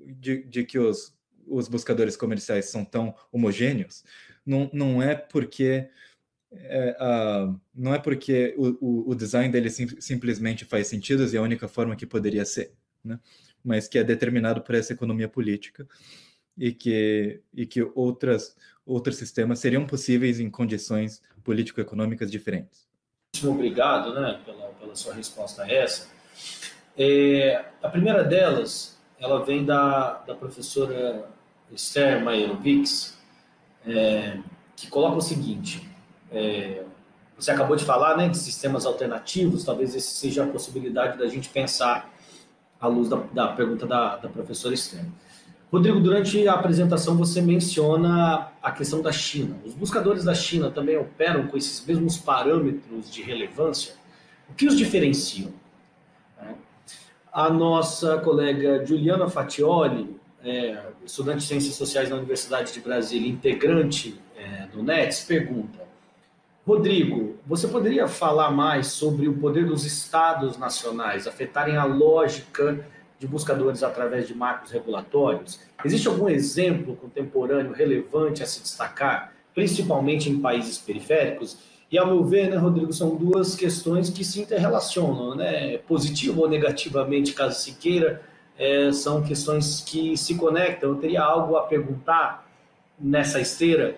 C: de, de que os, os buscadores comerciais são tão homogêneos não, não é porque é, uh, não é porque o, o, o design dele sim, simplesmente faz sentido e é a única forma que poderia ser, né? mas que é determinado por essa economia política e que, e que outras, outros sistemas seriam possíveis em condições político-econômicas diferentes.
B: Obrigado né, pela, pela sua resposta a essa. É, a primeira delas, ela vem da, da professora Esther Maierovics, é, que coloca o seguinte: é, você acabou de falar né, de sistemas alternativos, talvez esse seja a possibilidade da gente pensar à luz da, da pergunta da, da professora Esther. Rodrigo, durante a apresentação você menciona a questão da China. Os buscadores da China também operam com esses mesmos parâmetros de relevância? O que os diferenciam? A nossa colega Juliana Fatioli, é, estudante de Ciências Sociais na Universidade de Brasília, integrante é, do NETS, pergunta: Rodrigo, você poderia falar mais sobre o poder dos estados nacionais afetarem a lógica de buscadores através de marcos regulatórios? Existe algum exemplo contemporâneo relevante a se destacar, principalmente em países periféricos? E, ao meu ver, né, Rodrigo, são duas questões que se interrelacionam, né? Positivo ou negativamente, caso se queira, é, são questões que se conectam. Eu teria algo a perguntar nessa esteira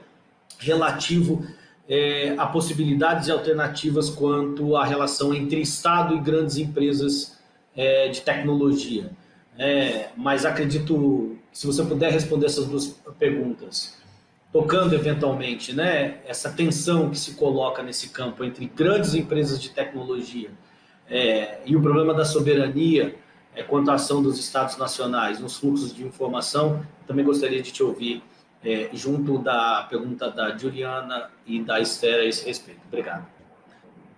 B: relativo é, a possibilidades e alternativas quanto à relação entre Estado e grandes empresas é, de tecnologia. É, mas acredito se você puder responder essas duas perguntas, tocando eventualmente né, essa tensão que se coloca nesse campo entre grandes empresas de tecnologia é, e o problema da soberania é, quanto à ação dos estados nacionais nos fluxos de informação, também gostaria de te ouvir é, junto da pergunta da Juliana e da Esther a esse respeito. Obrigado.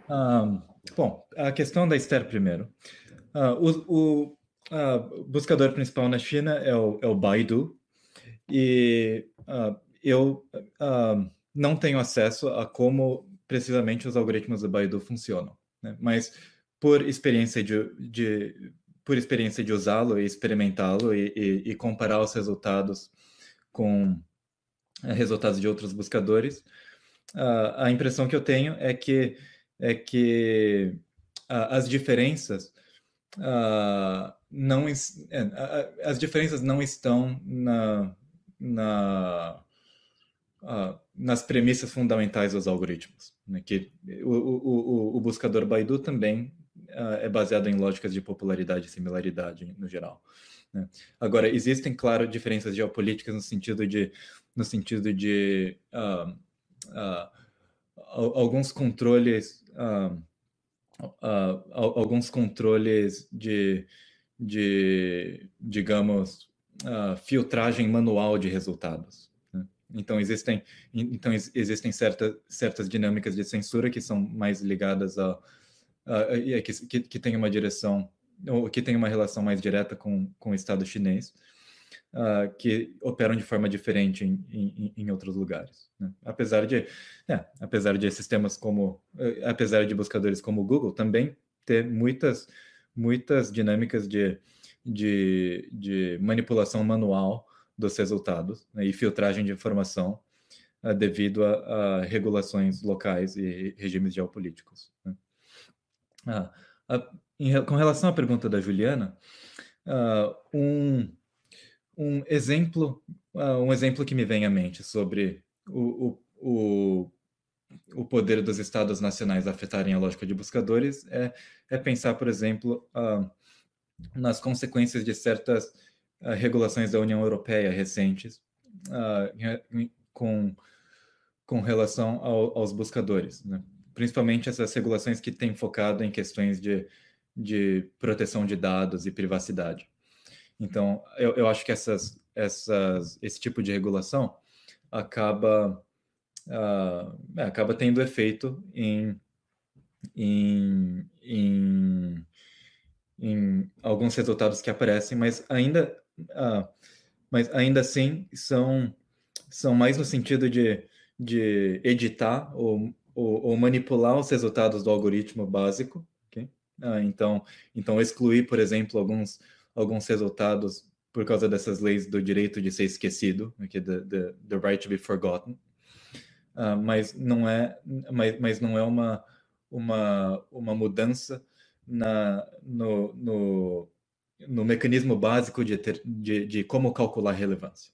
C: Um, bom, a questão da Esther primeiro. Uh, o, o uh, buscador principal na China é o, é o Baidu, e uh, eu não tenho acesso a como precisamente os algoritmos do Baidu funcionam, né? mas por experiência de, de por experiência de usá-lo e experimentá-lo e, e, e, comparar os resultados com eh, resultados de outros buscadores, a impressão que eu tenho é que é que as diferenças uh, não é, as diferenças não estão na, na uh, nas premissas fundamentais dos algoritmos, né? que o, o, o, buscador Baidu também uh, é baseado em lógicas de popularidade e similaridade no geral. Né? Agora existem, claro, diferenças geopolíticas no sentido de no sentido de alguns controles uh, alguns controles de, de digamos, uh, filtragem manual de resultados. Então existem, então existem certas certas dinâmicas de censura que são mais ligadas a, a, a que, que, que tem uma direção ou que tem uma relação mais direta com, com o Estado chinês uh, que operam de forma diferente em, em, em outros lugares. Né? Apesar de, é, apesar de sistemas como, uh, apesar de buscadores como o Google também ter muitas, muitas dinâmicas de, de, de manipulação manual dos resultados né, e filtragem de informação uh, devido a, a, regulações locais e regimes geopolíticos. Né? Ah, em, com relação à pergunta da Juliana, uh, um, um exemplo, uh, um exemplo que me vem à mente sobre o, o, o, o, poder dos estados nacionais afetarem a lógica de buscadores é, é pensar, por exemplo, nas consequências de certas uh, regulações da União Europeia recentes com, com relação ao, aos buscadores, né? principalmente essas regulações que têm focado em questões de, de proteção de dados e privacidade. Então, eu, eu acho que essas, essas, esse tipo de regulação acaba, uh, acaba tendo efeito em, em, em, em, alguns resultados que aparecem, mas ainda, uh, mas ainda assim são, são mais no sentido de, de editar ou, ou, ou manipular os resultados do algoritmo básico. Okay? Uh, então, então, excluir, por exemplo, alguns alguns resultados por causa dessas leis do direito de ser esquecido, aqui the, the, the right to be forgotten, uh, mas não é, mas, mas não é uma uma, uma mudança na, no, no, no mecanismo básico de, ter, de, de como calcular relevância.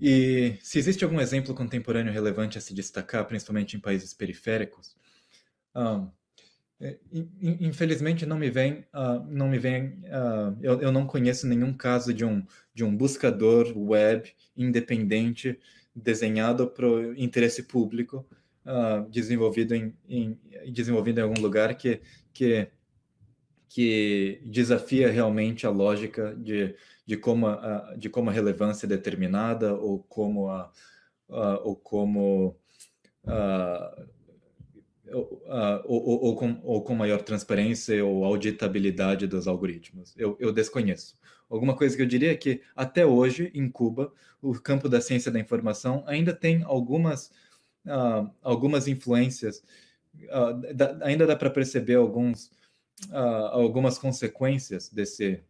C: E se existe algum exemplo contemporâneo relevante a se destacar, principalmente em países periféricos, um, é, infelizmente não me vem, uh, não me vem, uh, eu, eu não conheço nenhum caso de um, de um buscador web independente desenhado para o interesse público, uh, desenvolvido em, em, desenvolvido em algum lugar que, que, que desafia realmente a lógica de, de, como, a, de como a relevância é determinada ou como a, uh, ou como Uh, ou, ou, ou, com, ou, maior transparência ou auditabilidade dos algoritmos. Eu, eu, desconheço. Alguma coisa que eu diria é que, até hoje, em Cuba, o campo da ciência da informação ainda tem algumas, uh, algumas influências, uh, da, ainda dá para perceber alguns, algumas consequências desse,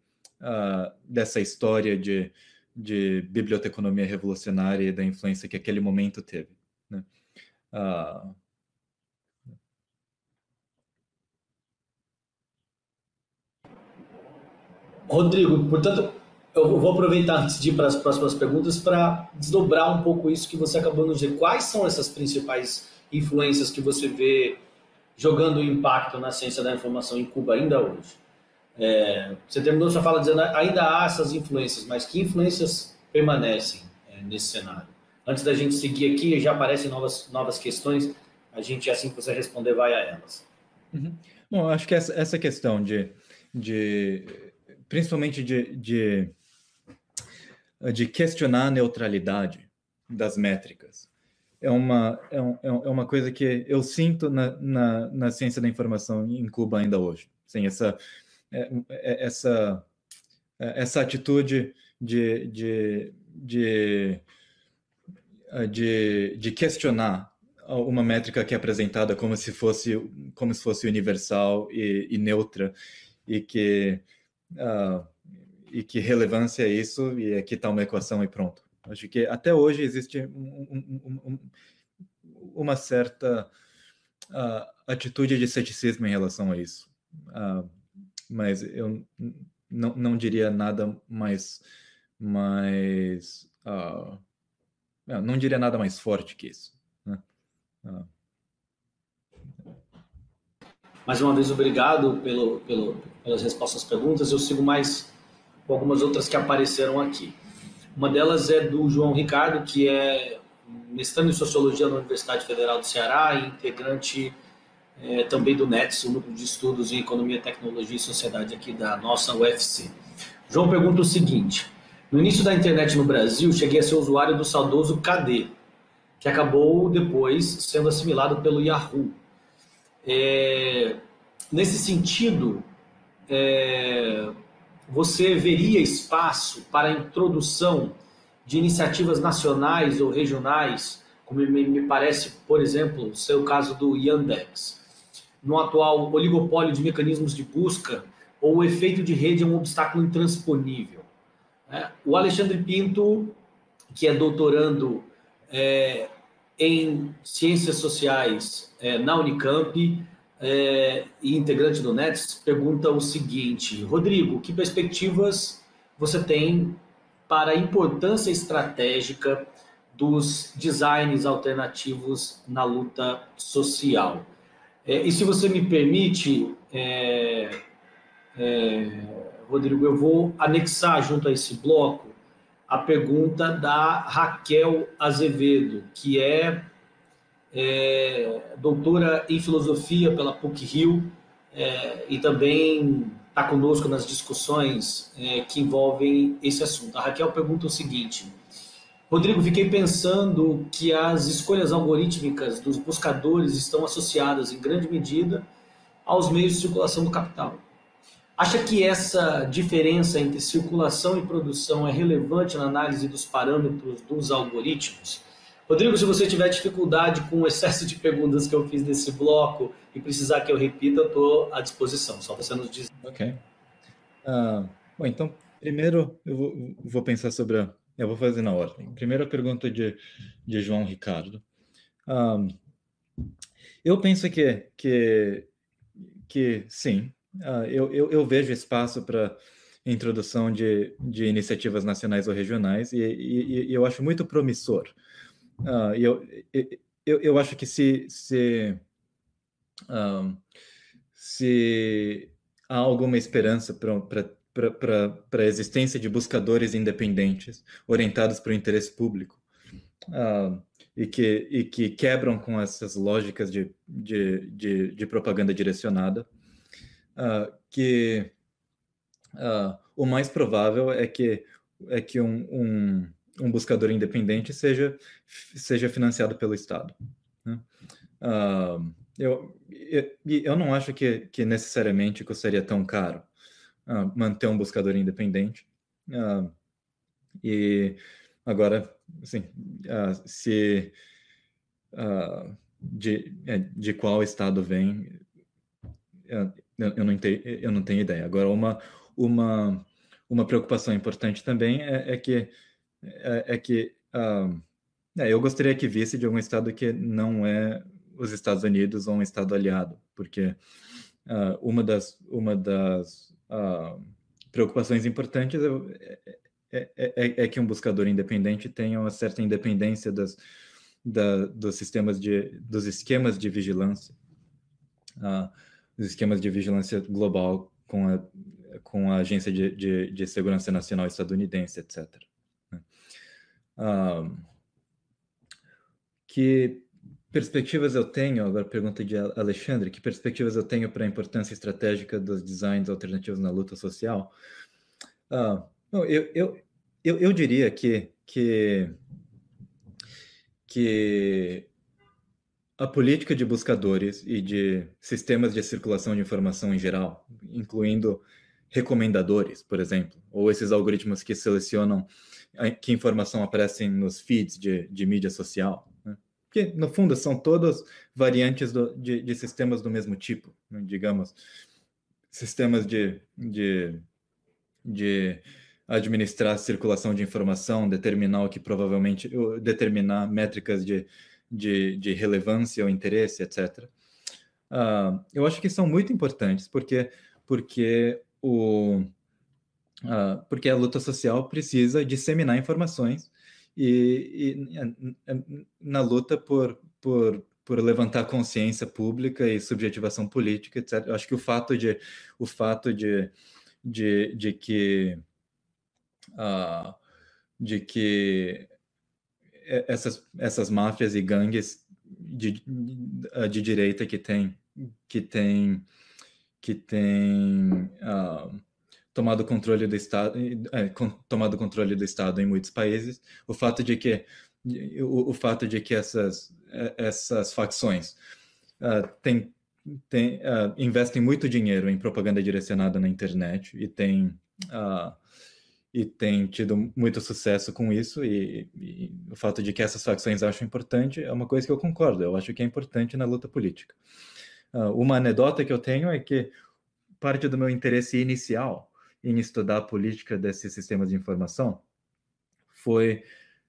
C: dessa história de, de biblioteconomia revolucionária e da influência que aquele momento teve. Né? Uh,
B: Rodrigo, portanto, eu vou aproveitar antes de ir para as próximas perguntas para desdobrar um pouco isso que você acabou de dizer. Quais são essas principais influências que você vê jogando impacto na ciência da informação em Cuba ainda hoje? É, você terminou sua fala dizendo ainda há essas influências, mas que influências permanecem é, nesse cenário? Antes da gente seguir aqui, já aparecem novas, novas questões, a gente, assim que você responder, vai a elas.
C: Uhum. Bom, acho que essa, essa questão de, de principalmente de, de, de questionar a neutralidade das métricas. É uma, é, um, é, é uma coisa que eu sinto na, na, na, ciência da informação em Cuba ainda hoje. Sim, essa, é, é, essa, é, essa atitude de, de, de, de, de questionar uma métrica que é apresentada como se fosse como se fosse universal e, e neutra e que uh, e que relevância é isso, e aqui está uma equação e pronto. Acho que até hoje existe um, um, um, uma certa uh, atitude de ceticismo em relação a isso. Uh, mas eu não, diria nada mais, mais uh, não diria nada mais forte que isso. Né?
B: Mais uma vez, obrigado pelo, pelo, pelas respostas às perguntas. Eu sigo mais com algumas outras que apareceram aqui. Uma delas é do João Ricardo, que é mestrando em Sociologia na Universidade Federal do Ceará e integrante é, também do NETS, o Núcleo de Estudos em Economia, Tecnologia e Sociedade aqui da nossa UFC. João pergunta o seguinte, no início da internet no Brasil, cheguei a ser usuário do saudoso KD, que acabou depois sendo assimilado pelo Yahoo. É, nesse sentido, é, você veria espaço para a introdução de iniciativas nacionais ou regionais, como me, parece, por exemplo, ser o caso do Yandex, no atual oligopólio de mecanismos de busca, ou o efeito de rede é um obstáculo intransponível. É, o Alexandre Pinto, que é doutorando é, em Ciências Sociais é, na Unicamp é, e integrante do NETS, pergunta o seguinte: Rodrigo, que perspectivas você tem para a importância estratégica dos designs alternativos na luta social? É, e se você me permite, é, é, Rodrigo, eu vou anexar junto a esse bloco a pergunta da Raquel Azevedo, que é, é doutora em filosofia pela PUC Rio é, e também está conosco nas discussões é, que envolvem esse assunto. A Raquel pergunta o seguinte: Rodrigo, fiquei pensando que as escolhas algorítmicas dos buscadores estão associadas em grande medida aos meios de circulação do capital. Acha que essa diferença entre circulação e produção é relevante na análise dos parâmetros dos algoritmos? Rodrigo, se você tiver dificuldade com o excesso de perguntas que eu fiz nesse bloco e precisar que eu repita, eu estou à disposição. Só você nos dizer.
C: Ok. Uh, bom, então, primeiro eu vou, vou, pensar sobre a. Eu vou fazer na ordem. Primeira pergunta de, de João Ricardo. Uh, eu penso que, que, que sim, Uh, eu, eu, eu, vejo espaço para introdução de, de iniciativas nacionais ou regionais e, e, e eu acho muito promissor. Uh, eu, eu, eu acho que se, se, um, se há alguma esperança para a existência de buscadores independentes orientados para o interesse público, uh, e, que, e que quebram com essas lógicas de, de, de, de propaganda direcionada, uh, que o mais provável é que, é que um, um, um, buscador independente seja, seja financiado pelo Estado. Né? eu, eu, eu não acho que, que necessariamente custaria tão caro manter um buscador independente. Uh, e agora, assim, uh, se uh, de, é, de qual estado vem, eu, eu, não tenho, eu não tenho ideia. Agora, uma, uma, uma preocupação importante também é, é que, é, é que é, eu gostaria que visse de algum estado que não é os Estados Unidos ou um estado aliado, porque uma das, uma das preocupações importantes é, é, é, é, que um buscador independente tenha uma certa independência das, da, dos sistemas de, dos esquemas de vigilância, uh, os esquemas de vigilância global com a, com a Agência de, de, de Segurança Nacional estadunidense, etc. Que perspectivas eu tenho, agora pergunta de Alexandre, que perspectivas eu tenho para a importância estratégica dos designs alternativos na luta social? Eu, eu, eu, eu diria que, que, que a política de buscadores e de sistemas de circulação de informação em geral, incluindo recomendadores, por exemplo, ou esses algoritmos que selecionam que informação aparece nos feeds de, de mídia social, né? que no fundo são todas variantes do, de, de, sistemas do mesmo tipo, né? digamos, sistemas de, de, de administrar a circulação de informação, determinar o que provavelmente, determinar métricas de, de, de relevância ou interesse, etc. Uh, ah, eu acho que são muito importantes, porque, porque, o, uh, porque a luta social precisa disseminar informações e, e na luta por, por, por levantar consciência pública e subjetivação política, etc. Eu acho que o fato de, o fato de, de, de que uh, de que essas, essas máfias e gangues de, de direita que tem que tem que tem uh, tomado controle do estado é, tomado controle do estado em muitos países o fato de que o, o fato de que essas essas facções uh, tem, tem, uh, investem muito dinheiro em propaganda direcionada na internet e tem uh, e tem tido muito sucesso com isso e, e, o fato de que essas facções acham importante é uma coisa que eu concordo. Eu acho que é importante na luta política. Uma anedota que eu tenho é que parte do meu interesse inicial em estudar a política desses sistemas de informação foi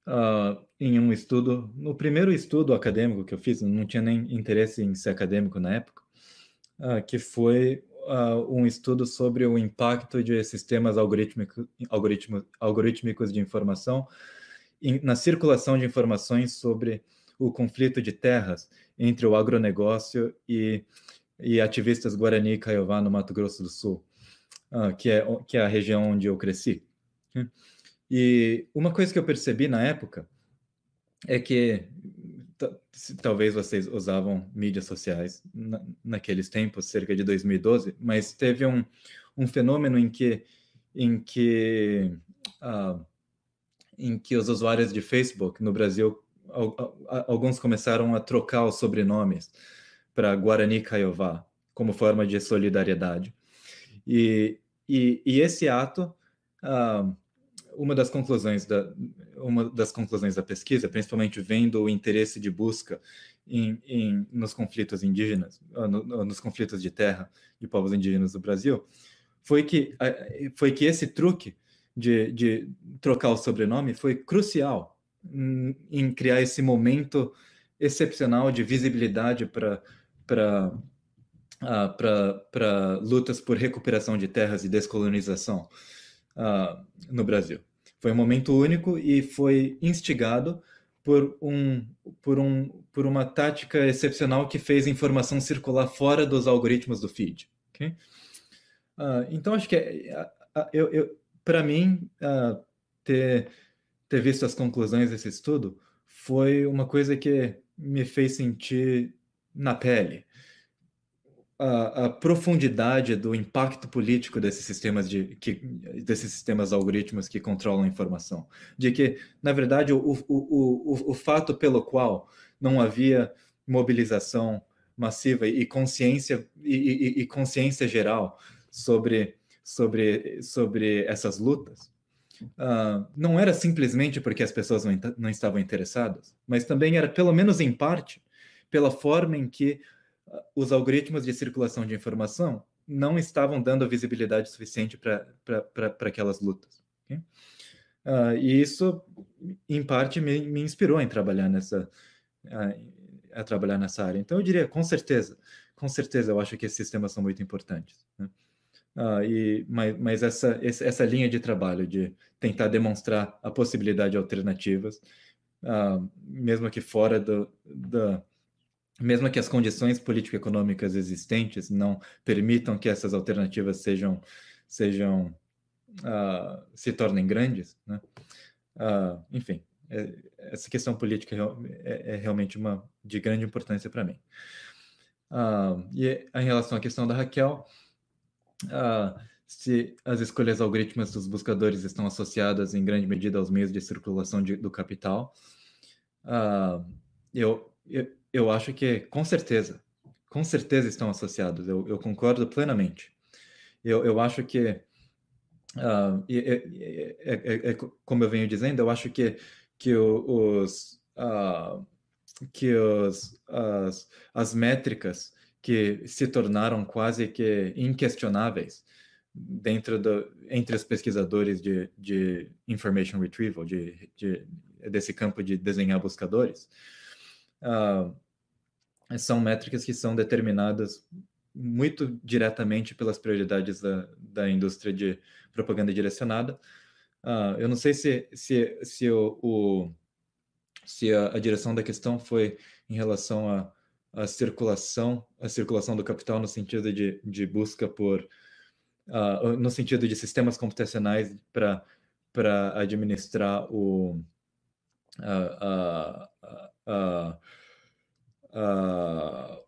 C: uh, em um estudo, no primeiro estudo acadêmico que eu fiz, não tinha nem interesse em ser acadêmico na época, uh, que foi uh, um estudo sobre o impacto de sistemas algorítmicos, algorítmicos de informação na circulação de informações sobre o conflito de terras entre o agronegócio e, e ativistas Guarani e Caiová no Mato Grosso do Sul, uh, que, é, que é a região onde eu cresci. E uma coisa que eu percebi na época é que talvez vocês usavam mídias sociais na, naqueles tempos, cerca de 2012, mas teve um, um fenômeno em que, em que, uh, em que os usuários de Facebook no Brasil, alguns começaram a trocar os sobrenomes para Guarani Caiová, como forma de solidariedade. E, e, e esse ato uh, uma das conclusões da uma das conclusões da pesquisa, principalmente vendo o interesse de busca em, em nos conflitos indígenas, ah, no, nos conflitos de terra de povos indígenas do Brasil, foi que foi que esse truque de, de trocar o sobrenome foi crucial em, criar esse momento excepcional de visibilidade para uh, para lutas por recuperação de terras e descolonização uh, no Brasil. Foi um momento único e foi instigado por, um, por, um, por uma tática excepcional que fez informação circular fora dos algoritmos do feed. Okay? Uh, então, acho que é, eu, eu para mim, uh, ter, ter visto as conclusões desse estudo foi uma coisa que me fez sentir na pele a, a, profundidade do impacto político desses sistemas de que, desses sistemas algoritmos que controlam a informação, de que na verdade o, o, o, o fato pelo qual não havia mobilização massiva e consciência e, e, e consciência geral sobre sobre sobre essas lutas uh, não era simplesmente porque as pessoas não, não estavam interessadas, mas também era pelo menos em parte pela forma em que os algoritmos de circulação de informação não estavam dando a visibilidade suficiente para aquelas lutas. Okay? Uh, e isso, em parte, me, me inspirou em trabalhar nessa, uh, a trabalhar nessa área. Então, eu diria, com certeza, com certeza, eu acho que esses sistemas são muito importantes. Né? Uh, e, mas, mas essa, essa linha de trabalho de tentar demonstrar a possibilidade de alternativas, mesmo que fora do, do mesmo que as condições político-econômicas existentes não permitam que essas alternativas sejam, sejam uh, se tornem grandes, né? Uh, enfim, é, essa questão política é, é, realmente uma de grande importância para mim. Uh, e em relação à questão da Raquel, se as escolhas algorítmicas dos buscadores estão associadas em grande medida aos meios de circulação de, do capital, eu, eu acho que, com certeza, com certeza estão associados. Eu, eu concordo plenamente. Eu, eu acho que, uh, é, é, é, como eu venho dizendo, eu acho que, que os, uh, que os, as, as métricas que se tornaram quase que inquestionáveis dentro do, entre os pesquisadores de, de information retrieval, de, de, desse campo de desenhar buscadores, uh, são métricas que são determinadas muito diretamente pelas prioridades da, da indústria de propaganda direcionada. Uh, eu não sei se, se, se, o, o se a, a, direção da questão foi em relação à a, a, circulação, a circulação do capital no sentido de, de busca por, uh, no sentido de sistemas computacionais para administrar o, a, uh,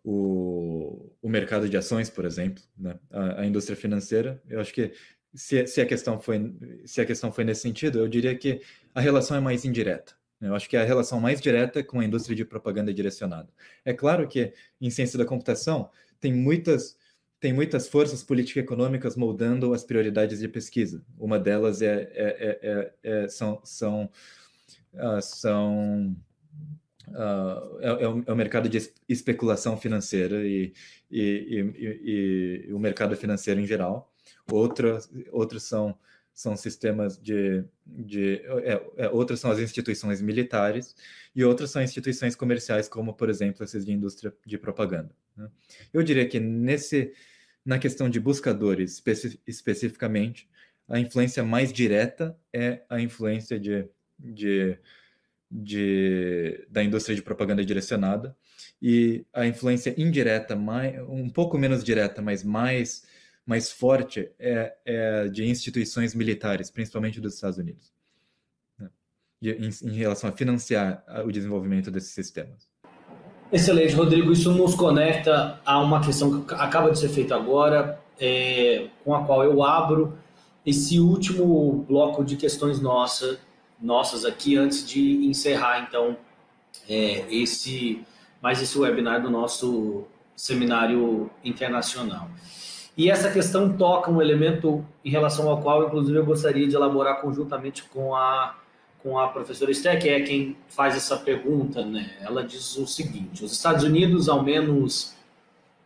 C: o, o mercado de ações, por exemplo, né? a, a, indústria financeira. Eu acho que se, se, a questão foi, se a questão foi nesse sentido, eu diria que a relação é mais indireta. Né? Eu acho que é a relação mais direta com a indústria de propaganda direcionada. É claro que em ciência da computação tem muitas tem muitas forças político-econômicas moldando as prioridades de pesquisa. Uma delas é, é, é, é são, são, uh, são Uh, é, é, o, é, o, mercado de especulação financeira e, e, e, e o mercado financeiro em geral. Outras, outros são, são sistemas de. de é, é, outras são as instituições militares e outras são instituições comerciais, como, por exemplo, essas de indústria de propaganda. Né? Eu diria que nesse, na questão de buscadores especi especificamente, a influência mais direta é a influência de, de de, da indústria de propaganda direcionada e a influência indireta, mais, um pouco menos direta, mas mais, mais forte, é, é de instituições militares, principalmente dos Estados Unidos, né? em, em relação a financiar o desenvolvimento desses sistemas.
B: Excelente, Rodrigo. Isso nos conecta a uma questão que acaba de ser feita agora, é, com a qual eu abro esse último bloco de questões nossa nossas aqui antes de encerrar então é, esse mais esse webinar do nosso seminário internacional. E essa questão toca um elemento em relação ao qual, inclusive, eu gostaria de elaborar conjuntamente com a, com a professora Esther, que é quem faz essa pergunta. Né? Ela diz o seguinte: os Estados Unidos, ao menos,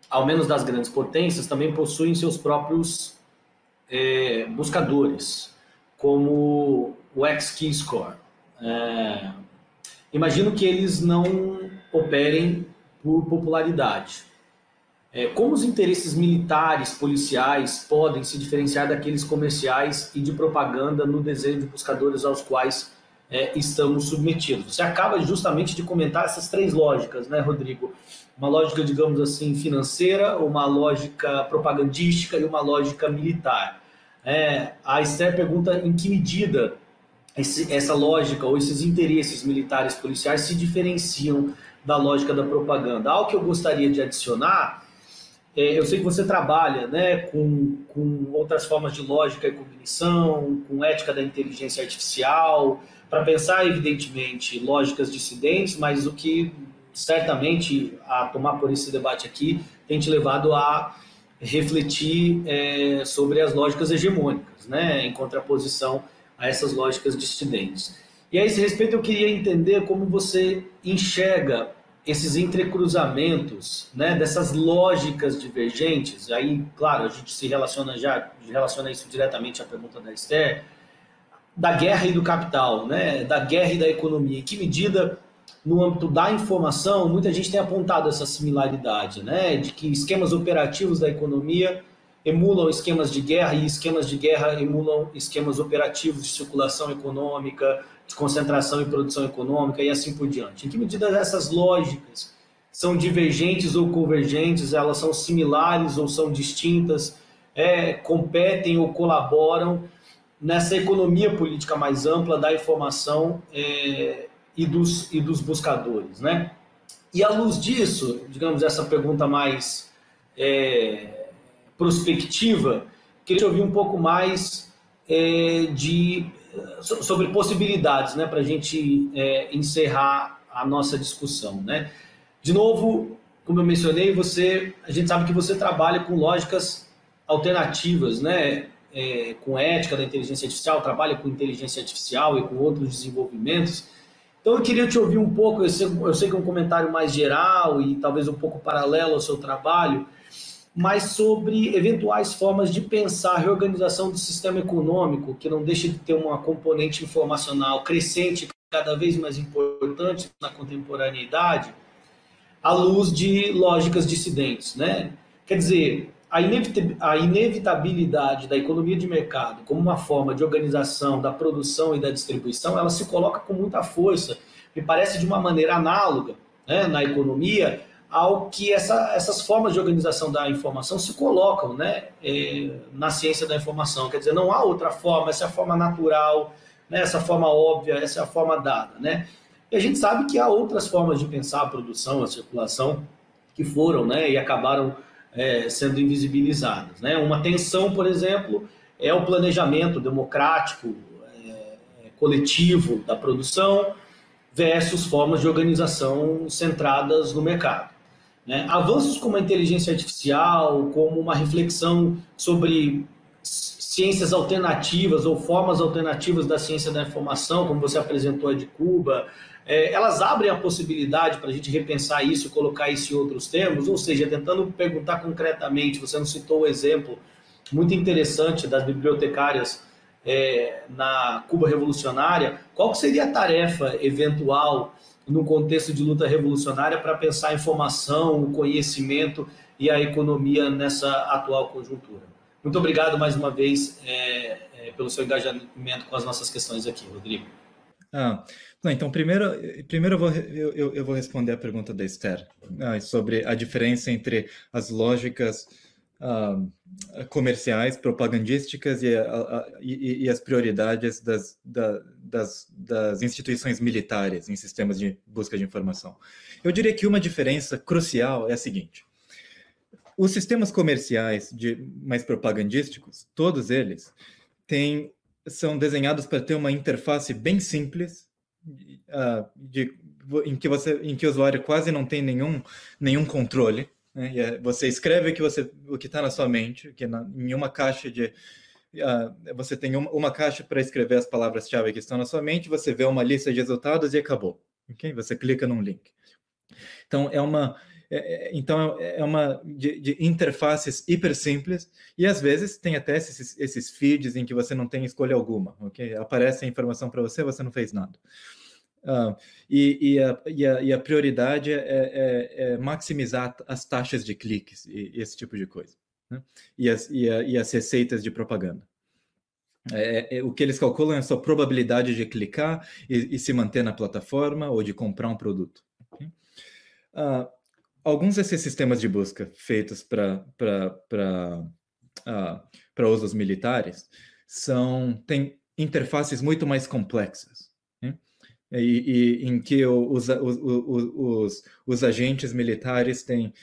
B: ao menos das grandes potências, também possuem seus próprios é, buscadores, como o X-Keyscore. É, imagino que eles não operem por popularidade. É, como os interesses militares, policiais podem se diferenciar daqueles comerciais e de propaganda no desenho de buscadores aos quais é, estamos submetidos? Você acaba justamente de comentar essas três lógicas, né, Rodrigo? Uma lógica, digamos assim, financeira, uma lógica propagandística e uma lógica militar. É, a Esther pergunta em que medida esse, essa lógica ou esses interesses militares policiais se diferenciam da lógica da propaganda. Algo que eu gostaria de adicionar, é, eu sei que você trabalha né, com, com outras formas de lógica e cognição, com ética da inteligência artificial, para pensar, evidentemente, lógicas dissidentes, mas o que certamente, a tomar por esse debate aqui, tem te levado a refletir é, sobre as lógicas hegemônicas, né, em contraposição a essas lógicas dissidentes. E a esse respeito eu queria entender como você enxerga esses entrecruzamentos, né, dessas lógicas divergentes. Aí, claro, a gente se relaciona já relaciona isso diretamente à pergunta da Esther, da guerra e do capital, né, da guerra e da economia. Em que medida no âmbito da informação, muita gente tem apontado essa similaridade, né, de que esquemas operativos da economia emulam esquemas de guerra e esquemas de guerra emulam esquemas operativos de circulação econômica, de concentração e produção econômica e assim por diante. Em que medida essas lógicas são divergentes ou convergentes, elas são similares ou são distintas, é, competem ou colaboram nessa economia política mais ampla da informação é, e, dos, e dos buscadores, né? E à luz disso, digamos, essa pergunta mais é, prospectiva, queria ouvir um pouco mais é, de sobre possibilidades, né, para a gente é, encerrar a nossa discussão, né? De novo, como eu mencionei, você, a gente sabe que você trabalha com lógicas alternativas, né? É, com ética da inteligência artificial, trabalha com inteligência artificial e com outros desenvolvimentos. Então eu queria te ouvir um pouco, eu sei, eu sei que é um comentário mais geral e talvez um pouco paralelo ao seu trabalho, mas sobre eventuais formas de pensar a reorganização do sistema econômico, que não deixe de ter uma componente informacional crescente, cada vez mais importante na contemporaneidade, à luz de lógicas dissidentes. Né? Quer dizer, a inevitabilidade da economia de mercado como uma forma de organização da produção e da distribuição, ela se coloca com muita força, me parece de uma maneira análoga né, na economia ao que essa, essas formas de organização da informação se colocam né, é, na ciência da informação. Quer dizer, não há outra forma, essa é a forma natural, né, essa forma óbvia, essa é a forma dada. Né? E a gente sabe que há outras formas de pensar a produção, a circulação, que foram né, e acabaram é, sendo invisibilizadas. Né? Uma tensão, por exemplo, é o planejamento democrático, é, coletivo da produção versus formas de organização centradas no mercado. Né? Avanços como a inteligência artificial, como uma reflexão sobre ciências alternativas ou formas alternativas da ciência da informação, como você apresentou a de Cuba, é, elas abrem a possibilidade para a gente repensar isso, colocar isso em outros termos, ou seja, tentando perguntar concretamente, você não citou o exemplo muito interessante das bibliotecárias é, na Cuba revolucionária, qual seria a tarefa eventual no contexto de luta revolucionária para pensar a informação, o conhecimento e a economia nessa atual conjuntura. Muito obrigado mais uma vez é, é, pelo seu engajamento com as nossas questões aqui, Rodrigo.
C: Ah, não, então, primeiro, primeiro eu, vou, eu, eu vou responder a pergunta da Esther ah, sobre a diferença entre as lógicas comerciais, propagandísticas e, e, e, as prioridades das, da, das, das instituições militares em sistemas de busca de informação. Eu diria que uma diferença crucial é a seguinte: os sistemas comerciais de mais propagandísticos, todos eles, têm, são desenhados para ter uma interface bem simples, uh, de, em, que você, em que o usuário quase não tem nenhum, nenhum controle. Né? É, você escreve o que você o que está na sua mente, que na, em uma caixa de uh, você tem uma, uma caixa para escrever as palavras-chave que estão na sua mente, você vê uma lista de resultados e acabou. Você clica num link. Então é uma é, é então é uma de, de, interfaces hiper simples e às vezes tem até esses, esses feeds em que você não tem escolha alguma, ok? Aparece a informação para você, você não fez nada. Uh, e, e, a, e, a, e, a, prioridade é, é, é, maximizar as taxas de cliques e, esse tipo de coisa. Né? E, as, e, as receitas de propaganda. É, é, o que eles calculam é a sua probabilidade de clicar e, se manter na plataforma ou de comprar um produto. Uh, alguns desses sistemas de busca feitos para uh, usos militares são, tem, interfaces muito mais complexas. E, e, em que os, os, os, os, agentes militares têm,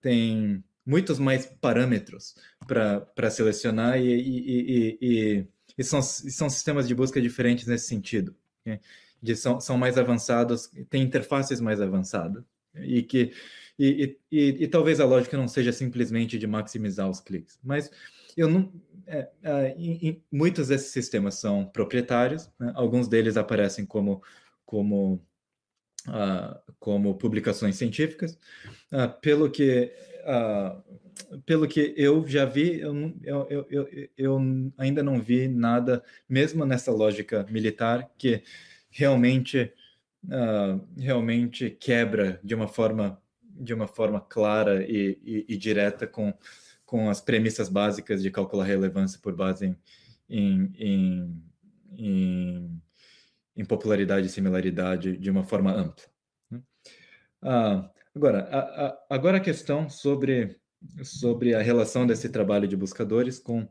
C: têm muitos mais parâmetros para selecionar e, e, e, e, são, são sistemas de busca diferentes nesse sentido. Né? De, são, são mais avançados, têm interfaces mais avançadas e que e, e, e, talvez a lógica não seja simplesmente de maximizar os cliques, mas eu não é, é, em, em, muitos desses sistemas são proprietários, né? alguns deles aparecem como como uh, como publicações científicas, uh, pelo que uh, pelo que eu já vi, eu, eu, eu, eu, ainda não vi nada, mesmo nessa lógica militar, que realmente realmente quebra de uma forma de uma forma clara e, e, e, direta com, com as premissas básicas de calcular relevância por base em, em, em, em, em popularidade e similaridade de uma forma ampla. Né? Ah, agora, a, a, agora a questão sobre, sobre a relação desse trabalho de buscadores com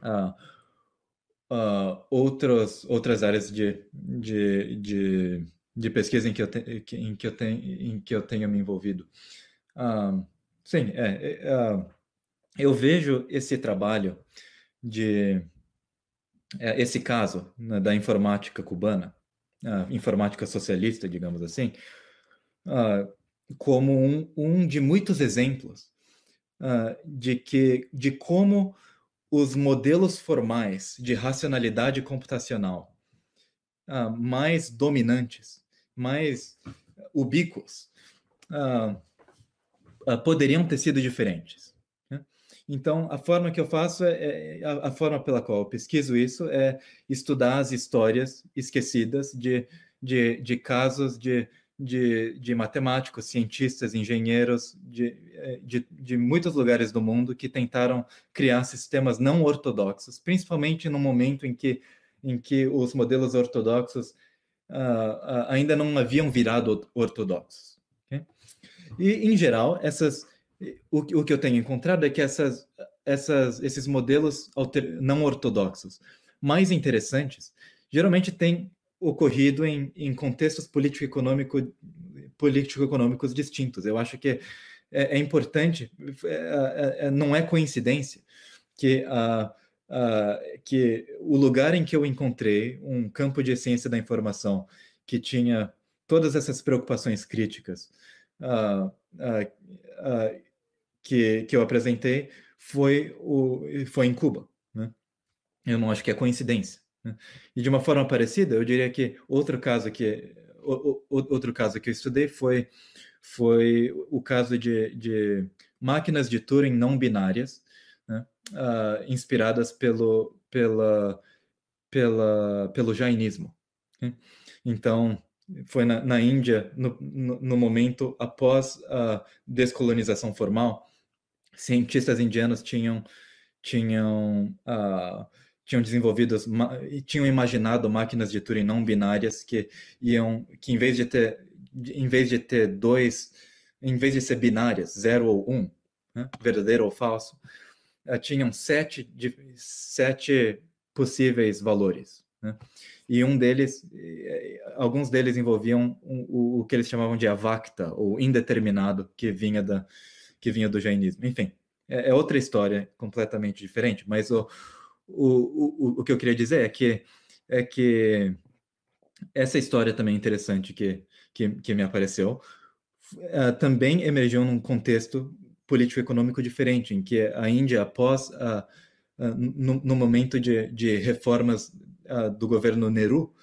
C: ah, ah, outros, outras áreas de, de, de de pesquisa em que eu, te, em que eu, tenho, em que eu tenha me envolvido. Uh, sim, é, é uh, eu vejo esse trabalho de esse caso né, da informática cubana, informática socialista, digamos assim, como um, um, de muitos exemplos de que de como os modelos formais de racionalidade computacional mais dominantes mais ubíquos poderiam ter sido diferentes. Então, a forma que eu faço é, é a, a, forma pela qual eu pesquiso isso é estudar as histórias esquecidas de, de, de casos de, de, de, matemáticos, cientistas, engenheiros de, é, de, de, muitos lugares do mundo que tentaram criar sistemas não ortodoxos, principalmente no momento em que, em que os modelos ortodoxos uh, ainda não haviam virado ortodoxos. Okay? E, em geral, essas, o, o, que eu tenho encontrado é que essas, essas, esses modelos alter, não ortodoxos mais interessantes geralmente têm ocorrido em, em contextos político-econômico, político-econômicos distintos. Eu acho que é, é importante, é, é, é não é coincidência que uh, que o lugar em que eu encontrei um campo de ciência da informação que tinha todas essas preocupações críticas uh, uh, que, que eu apresentei foi, o, foi em Cuba. Né? Eu não acho que é coincidência. Né? E de uma forma parecida, eu diria que outro caso que o, o, outro caso que eu estudei foi foi o caso de, de máquinas de Turing não binárias né? uh, inspiradas pelo, pela, pela, pelo jainismo. Né? Então, foi na, na Índia, no, no, no, momento após a descolonização formal, cientistas indianos tinham, tinham, uh, tinham desenvolvido e tinham imaginado máquinas de Turing não binárias que iam, que em vez de ter, em vez de ter dois, em vez de ser binárias, zero ou um, né, verdadeiro ou falso, uh, tinham sete, de, sete possíveis valores. Né? E um deles, eh, alguns deles envolviam o, o, que eles chamavam de avacta, ou indeterminado, que vinha, da, que vinha do jainismo. Enfim, é, é outra história completamente diferente, mas o, o, o, o que eu queria dizer é que, é que essa história também interessante que, que, que me apareceu uh, também emergiu num contexto político-econômico diferente, em que a Índia, após, uh, uh, no, no, momento de, de reformas uh, do governo Nehru,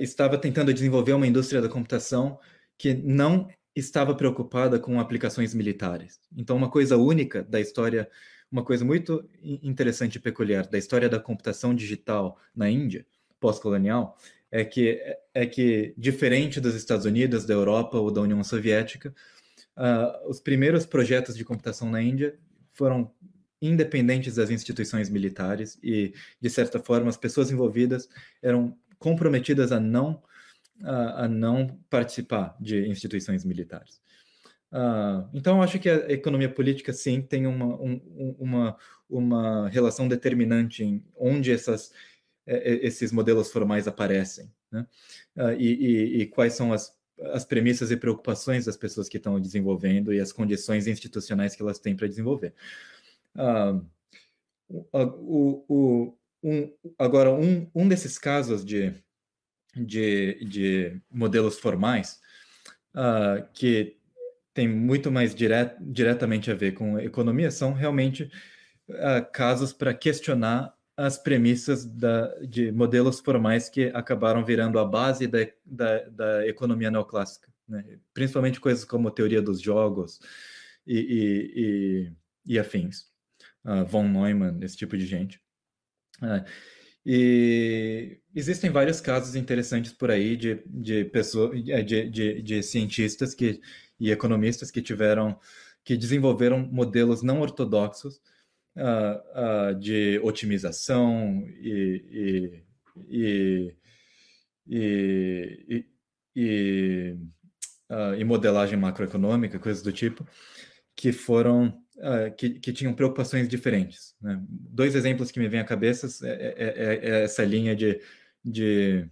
C: estava tentando desenvolver uma indústria da computação que não estava preocupada com aplicações militares. Então, uma coisa única da história, uma coisa muito interessante e peculiar da história da computação digital na Índia, pós-colonial, é que, é que, diferente dos Estados Unidos, da Europa ou da União Soviética, uh, os primeiros projetos de computação na Índia foram independentes das instituições militares e, de certa forma, as pessoas envolvidas eram comprometidas a não, a, a não participar de instituições militares. Uh, então, acho que a economia política, sim, tem uma, um, uma, uma relação determinante em onde essas, esses modelos formais aparecem, né? Uh, e, e, e, quais são as, as premissas e preocupações das pessoas que estão desenvolvendo e as condições institucionais que elas têm para desenvolver. Uh, o, o, um, agora, um, um desses casos de, de, de modelos formais uh, que tem muito mais diret, diretamente a ver com economia são realmente uh, casos para questionar as premissas da, de modelos formais que acabaram virando a base da, da, da economia neoclássica, né? principalmente coisas como teoria dos jogos e, e, e, e afins, uh, von Neumann, esse tipo de gente. Uh, e existem vários casos interessantes por aí de, de pessoas, de, de, de cientistas que, e economistas que tiveram, que desenvolveram modelos não ortodoxos uh, de otimização e, e, e, e, uh, e modelagem macroeconômica, coisas do tipo, que foram que, que, tinham preocupações diferentes. Né? Dois exemplos que me vêm à cabeça é, é, é, é essa linha de, de,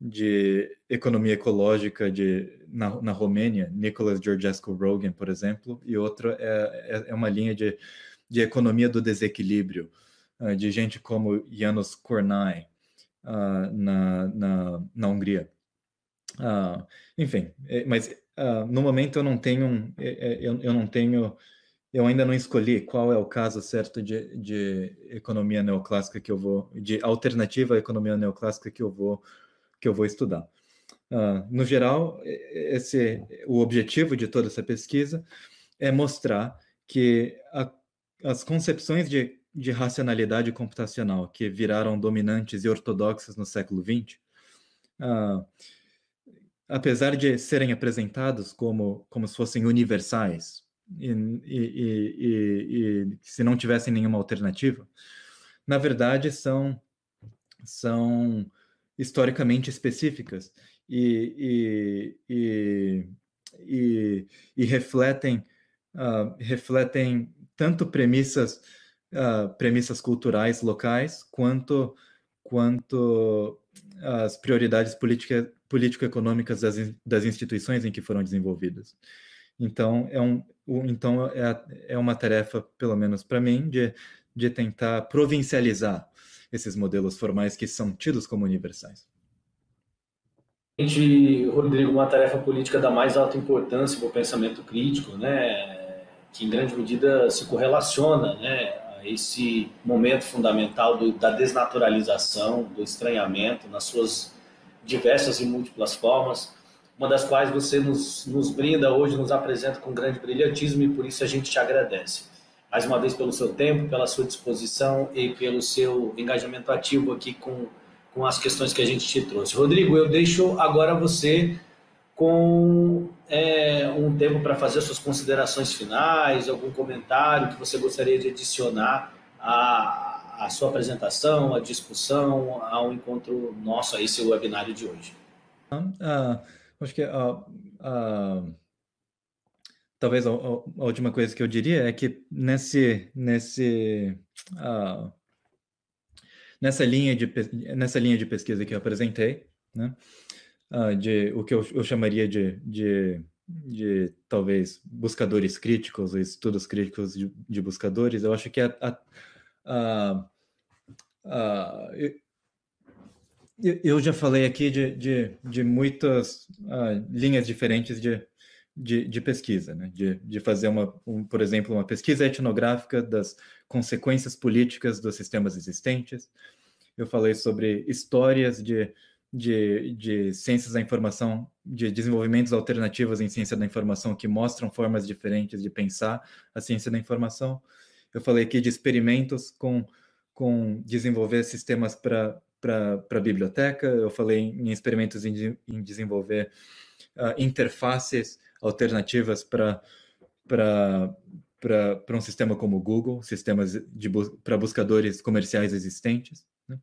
C: de economia ecológica de, na, na Romênia, Nicholas Georgescu Rogan, por exemplo, e outro é, é, é uma linha de de economia do desequilíbrio, uh, de gente como Janos Kornai uh, na, na, na Hungria. Uh, enfim, é, mas no momento eu não tenho, eu, eu não tenho, eu ainda não escolhi qual é o caso certo de, de economia neoclássica que eu vou, de alternativa à economia neoclássica que eu vou, que eu vou estudar. Uh, no geral, esse, o objetivo de toda essa pesquisa é mostrar que a as concepções de, de racionalidade computacional que viraram dominantes e ortodoxas no século XX, uh, ah, apesar de serem apresentados como, como se fossem universais e, e, e, e, se não tivessem nenhuma alternativa, na verdade são, são historicamente específicas e, e, refletem, uh, refletem tanto premissas uh, premissas culturais locais quanto quanto as prioridades político-econômicas das, das instituições em que foram desenvolvidas. Então é um então é, é uma tarefa pelo menos para mim de de tentar provincializar esses modelos formais que são tidos como universais.
B: Rodrigo, uma tarefa política da mais alta importância para o pensamento crítico, né? que em grande medida se correlaciona né, a esse momento fundamental do, da desnaturalização, do estranhamento, nas suas diversas e múltiplas formas, uma das quais você nos, nos brinda hoje, nos apresenta com grande brilhantismo e por isso a gente te agradece. Mais uma vez pelo seu tempo, pela sua disposição e pelo seu engajamento ativo aqui com, com as questões que a gente te trouxe. Rodrigo, eu deixo agora você com é, um tempo para fazer suas considerações finais, algum comentário que você gostaria de adicionar à, à sua apresentação, à discussão, ao encontro nosso, a esse webinário de hoje.
C: Uh, acho que uh, uh, talvez a, a, última coisa que eu diria é que nesse, nesse nessa linha de nessa linha de pesquisa que eu apresentei, né? de o que eu, eu chamaria de, de, de, talvez buscadores críticos, estudos críticos de, de buscadores, eu acho que a, a, a, a eu, já falei aqui de, de, de muitas uh, linhas diferentes de, de, de, pesquisa, né? de, de fazer, uma, um, por exemplo, uma pesquisa etnográfica das consequências políticas dos sistemas existentes. Eu falei sobre histórias de, de, de ciências da informação, de desenvolvimentos alternativos em ciência da informação que mostram formas diferentes de pensar a ciência da informação. Eu falei aqui de experimentos com, com desenvolver sistemas para a biblioteca, eu falei em experimentos em, em desenvolver uh, interfaces alternativas para para um sistema como o Google, sistemas para buscadores comerciais existentes. Né?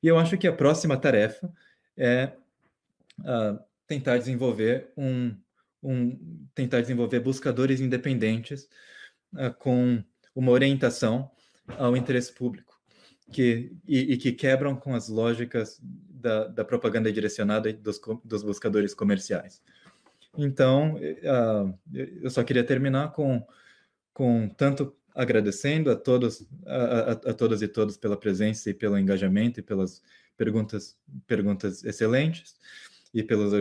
C: E eu acho que a próxima tarefa é uh, tentar desenvolver um, um, tentar desenvolver buscadores independentes uh, com uma orientação ao interesse público que, e, e, que quebram com as lógicas da, da propaganda direcionada dos, dos buscadores comerciais. Então, uh, eu só queria terminar com, com tanto agradecendo a todos, a, a, a todas e todos pela presença e pelo engajamento e pelas perguntas, perguntas excelentes e pelos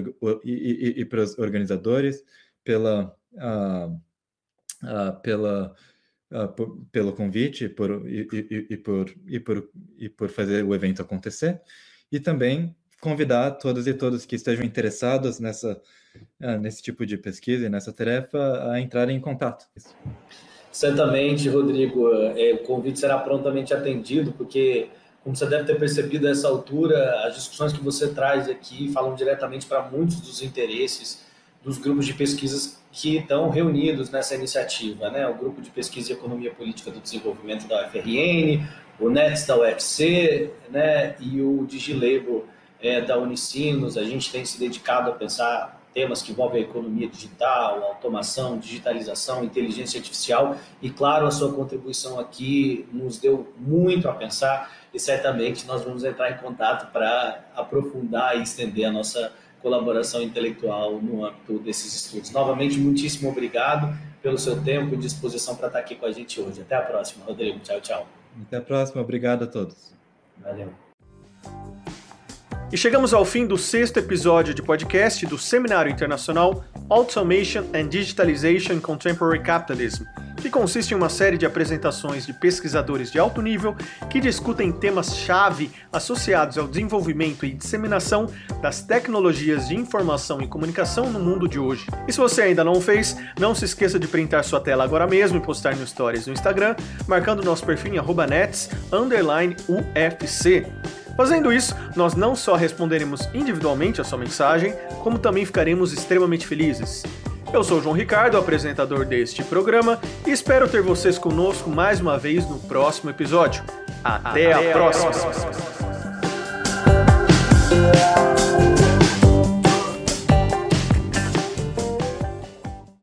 C: e, e, e pelos organizadores pela uh, uh, pela uh, por, pelo convite por, e, e, por, e, por, e por fazer o evento acontecer e também convidar todos e todas que estejam interessados nessa nesse tipo de pesquisa e nessa tarefa a entrarem em contato.
B: Certamente, Rodrigo, é, o convite será prontamente atendido, porque como você deve ter percebido a essa altura, as discussões que você traz aqui falam diretamente para muitos dos interesses dos grupos de pesquisas que estão reunidos nessa iniciativa, né? O grupo de pesquisa e economia política do desenvolvimento da UFRN, o NETS da UFC, né? E o Digilabo é, da Unicinos. A gente tem se dedicado a pensar temas que envolvem a economia digital, automação, digitalização, inteligência artificial e, claro, a sua contribuição aqui nos deu muito a pensar e certamente nós vamos entrar em contato para aprofundar e estender a nossa colaboração intelectual no âmbito desses estudos. Novamente, muitíssimo obrigado pelo seu tempo e disposição para estar aqui com a gente hoje. Até a próxima, Rodrigo. Tchau, tchau.
C: Até a próxima. Obrigado a todos.
B: Valeu.
A: E chegamos ao fim do sexto episódio de podcast do Seminário Internacional Automation and Digitalization in Contemporary Capitalism, que consiste em uma série de apresentações de pesquisadores de alto nível que discutem temas-chave associados ao desenvolvimento e disseminação das tecnologias de informação e comunicação no mundo de hoje. E se você ainda não fez, não se esqueça de printar sua tela agora mesmo e postar no Stories no Instagram, marcando nosso perfil em nets_ufc. Fazendo isso, nós não só responderemos individualmente a sua mensagem, como também ficaremos extremamente felizes. Eu sou o João Ricardo, apresentador deste programa, e espero ter vocês conosco mais uma vez no próximo episódio. Até, Até a próxima. A próxima.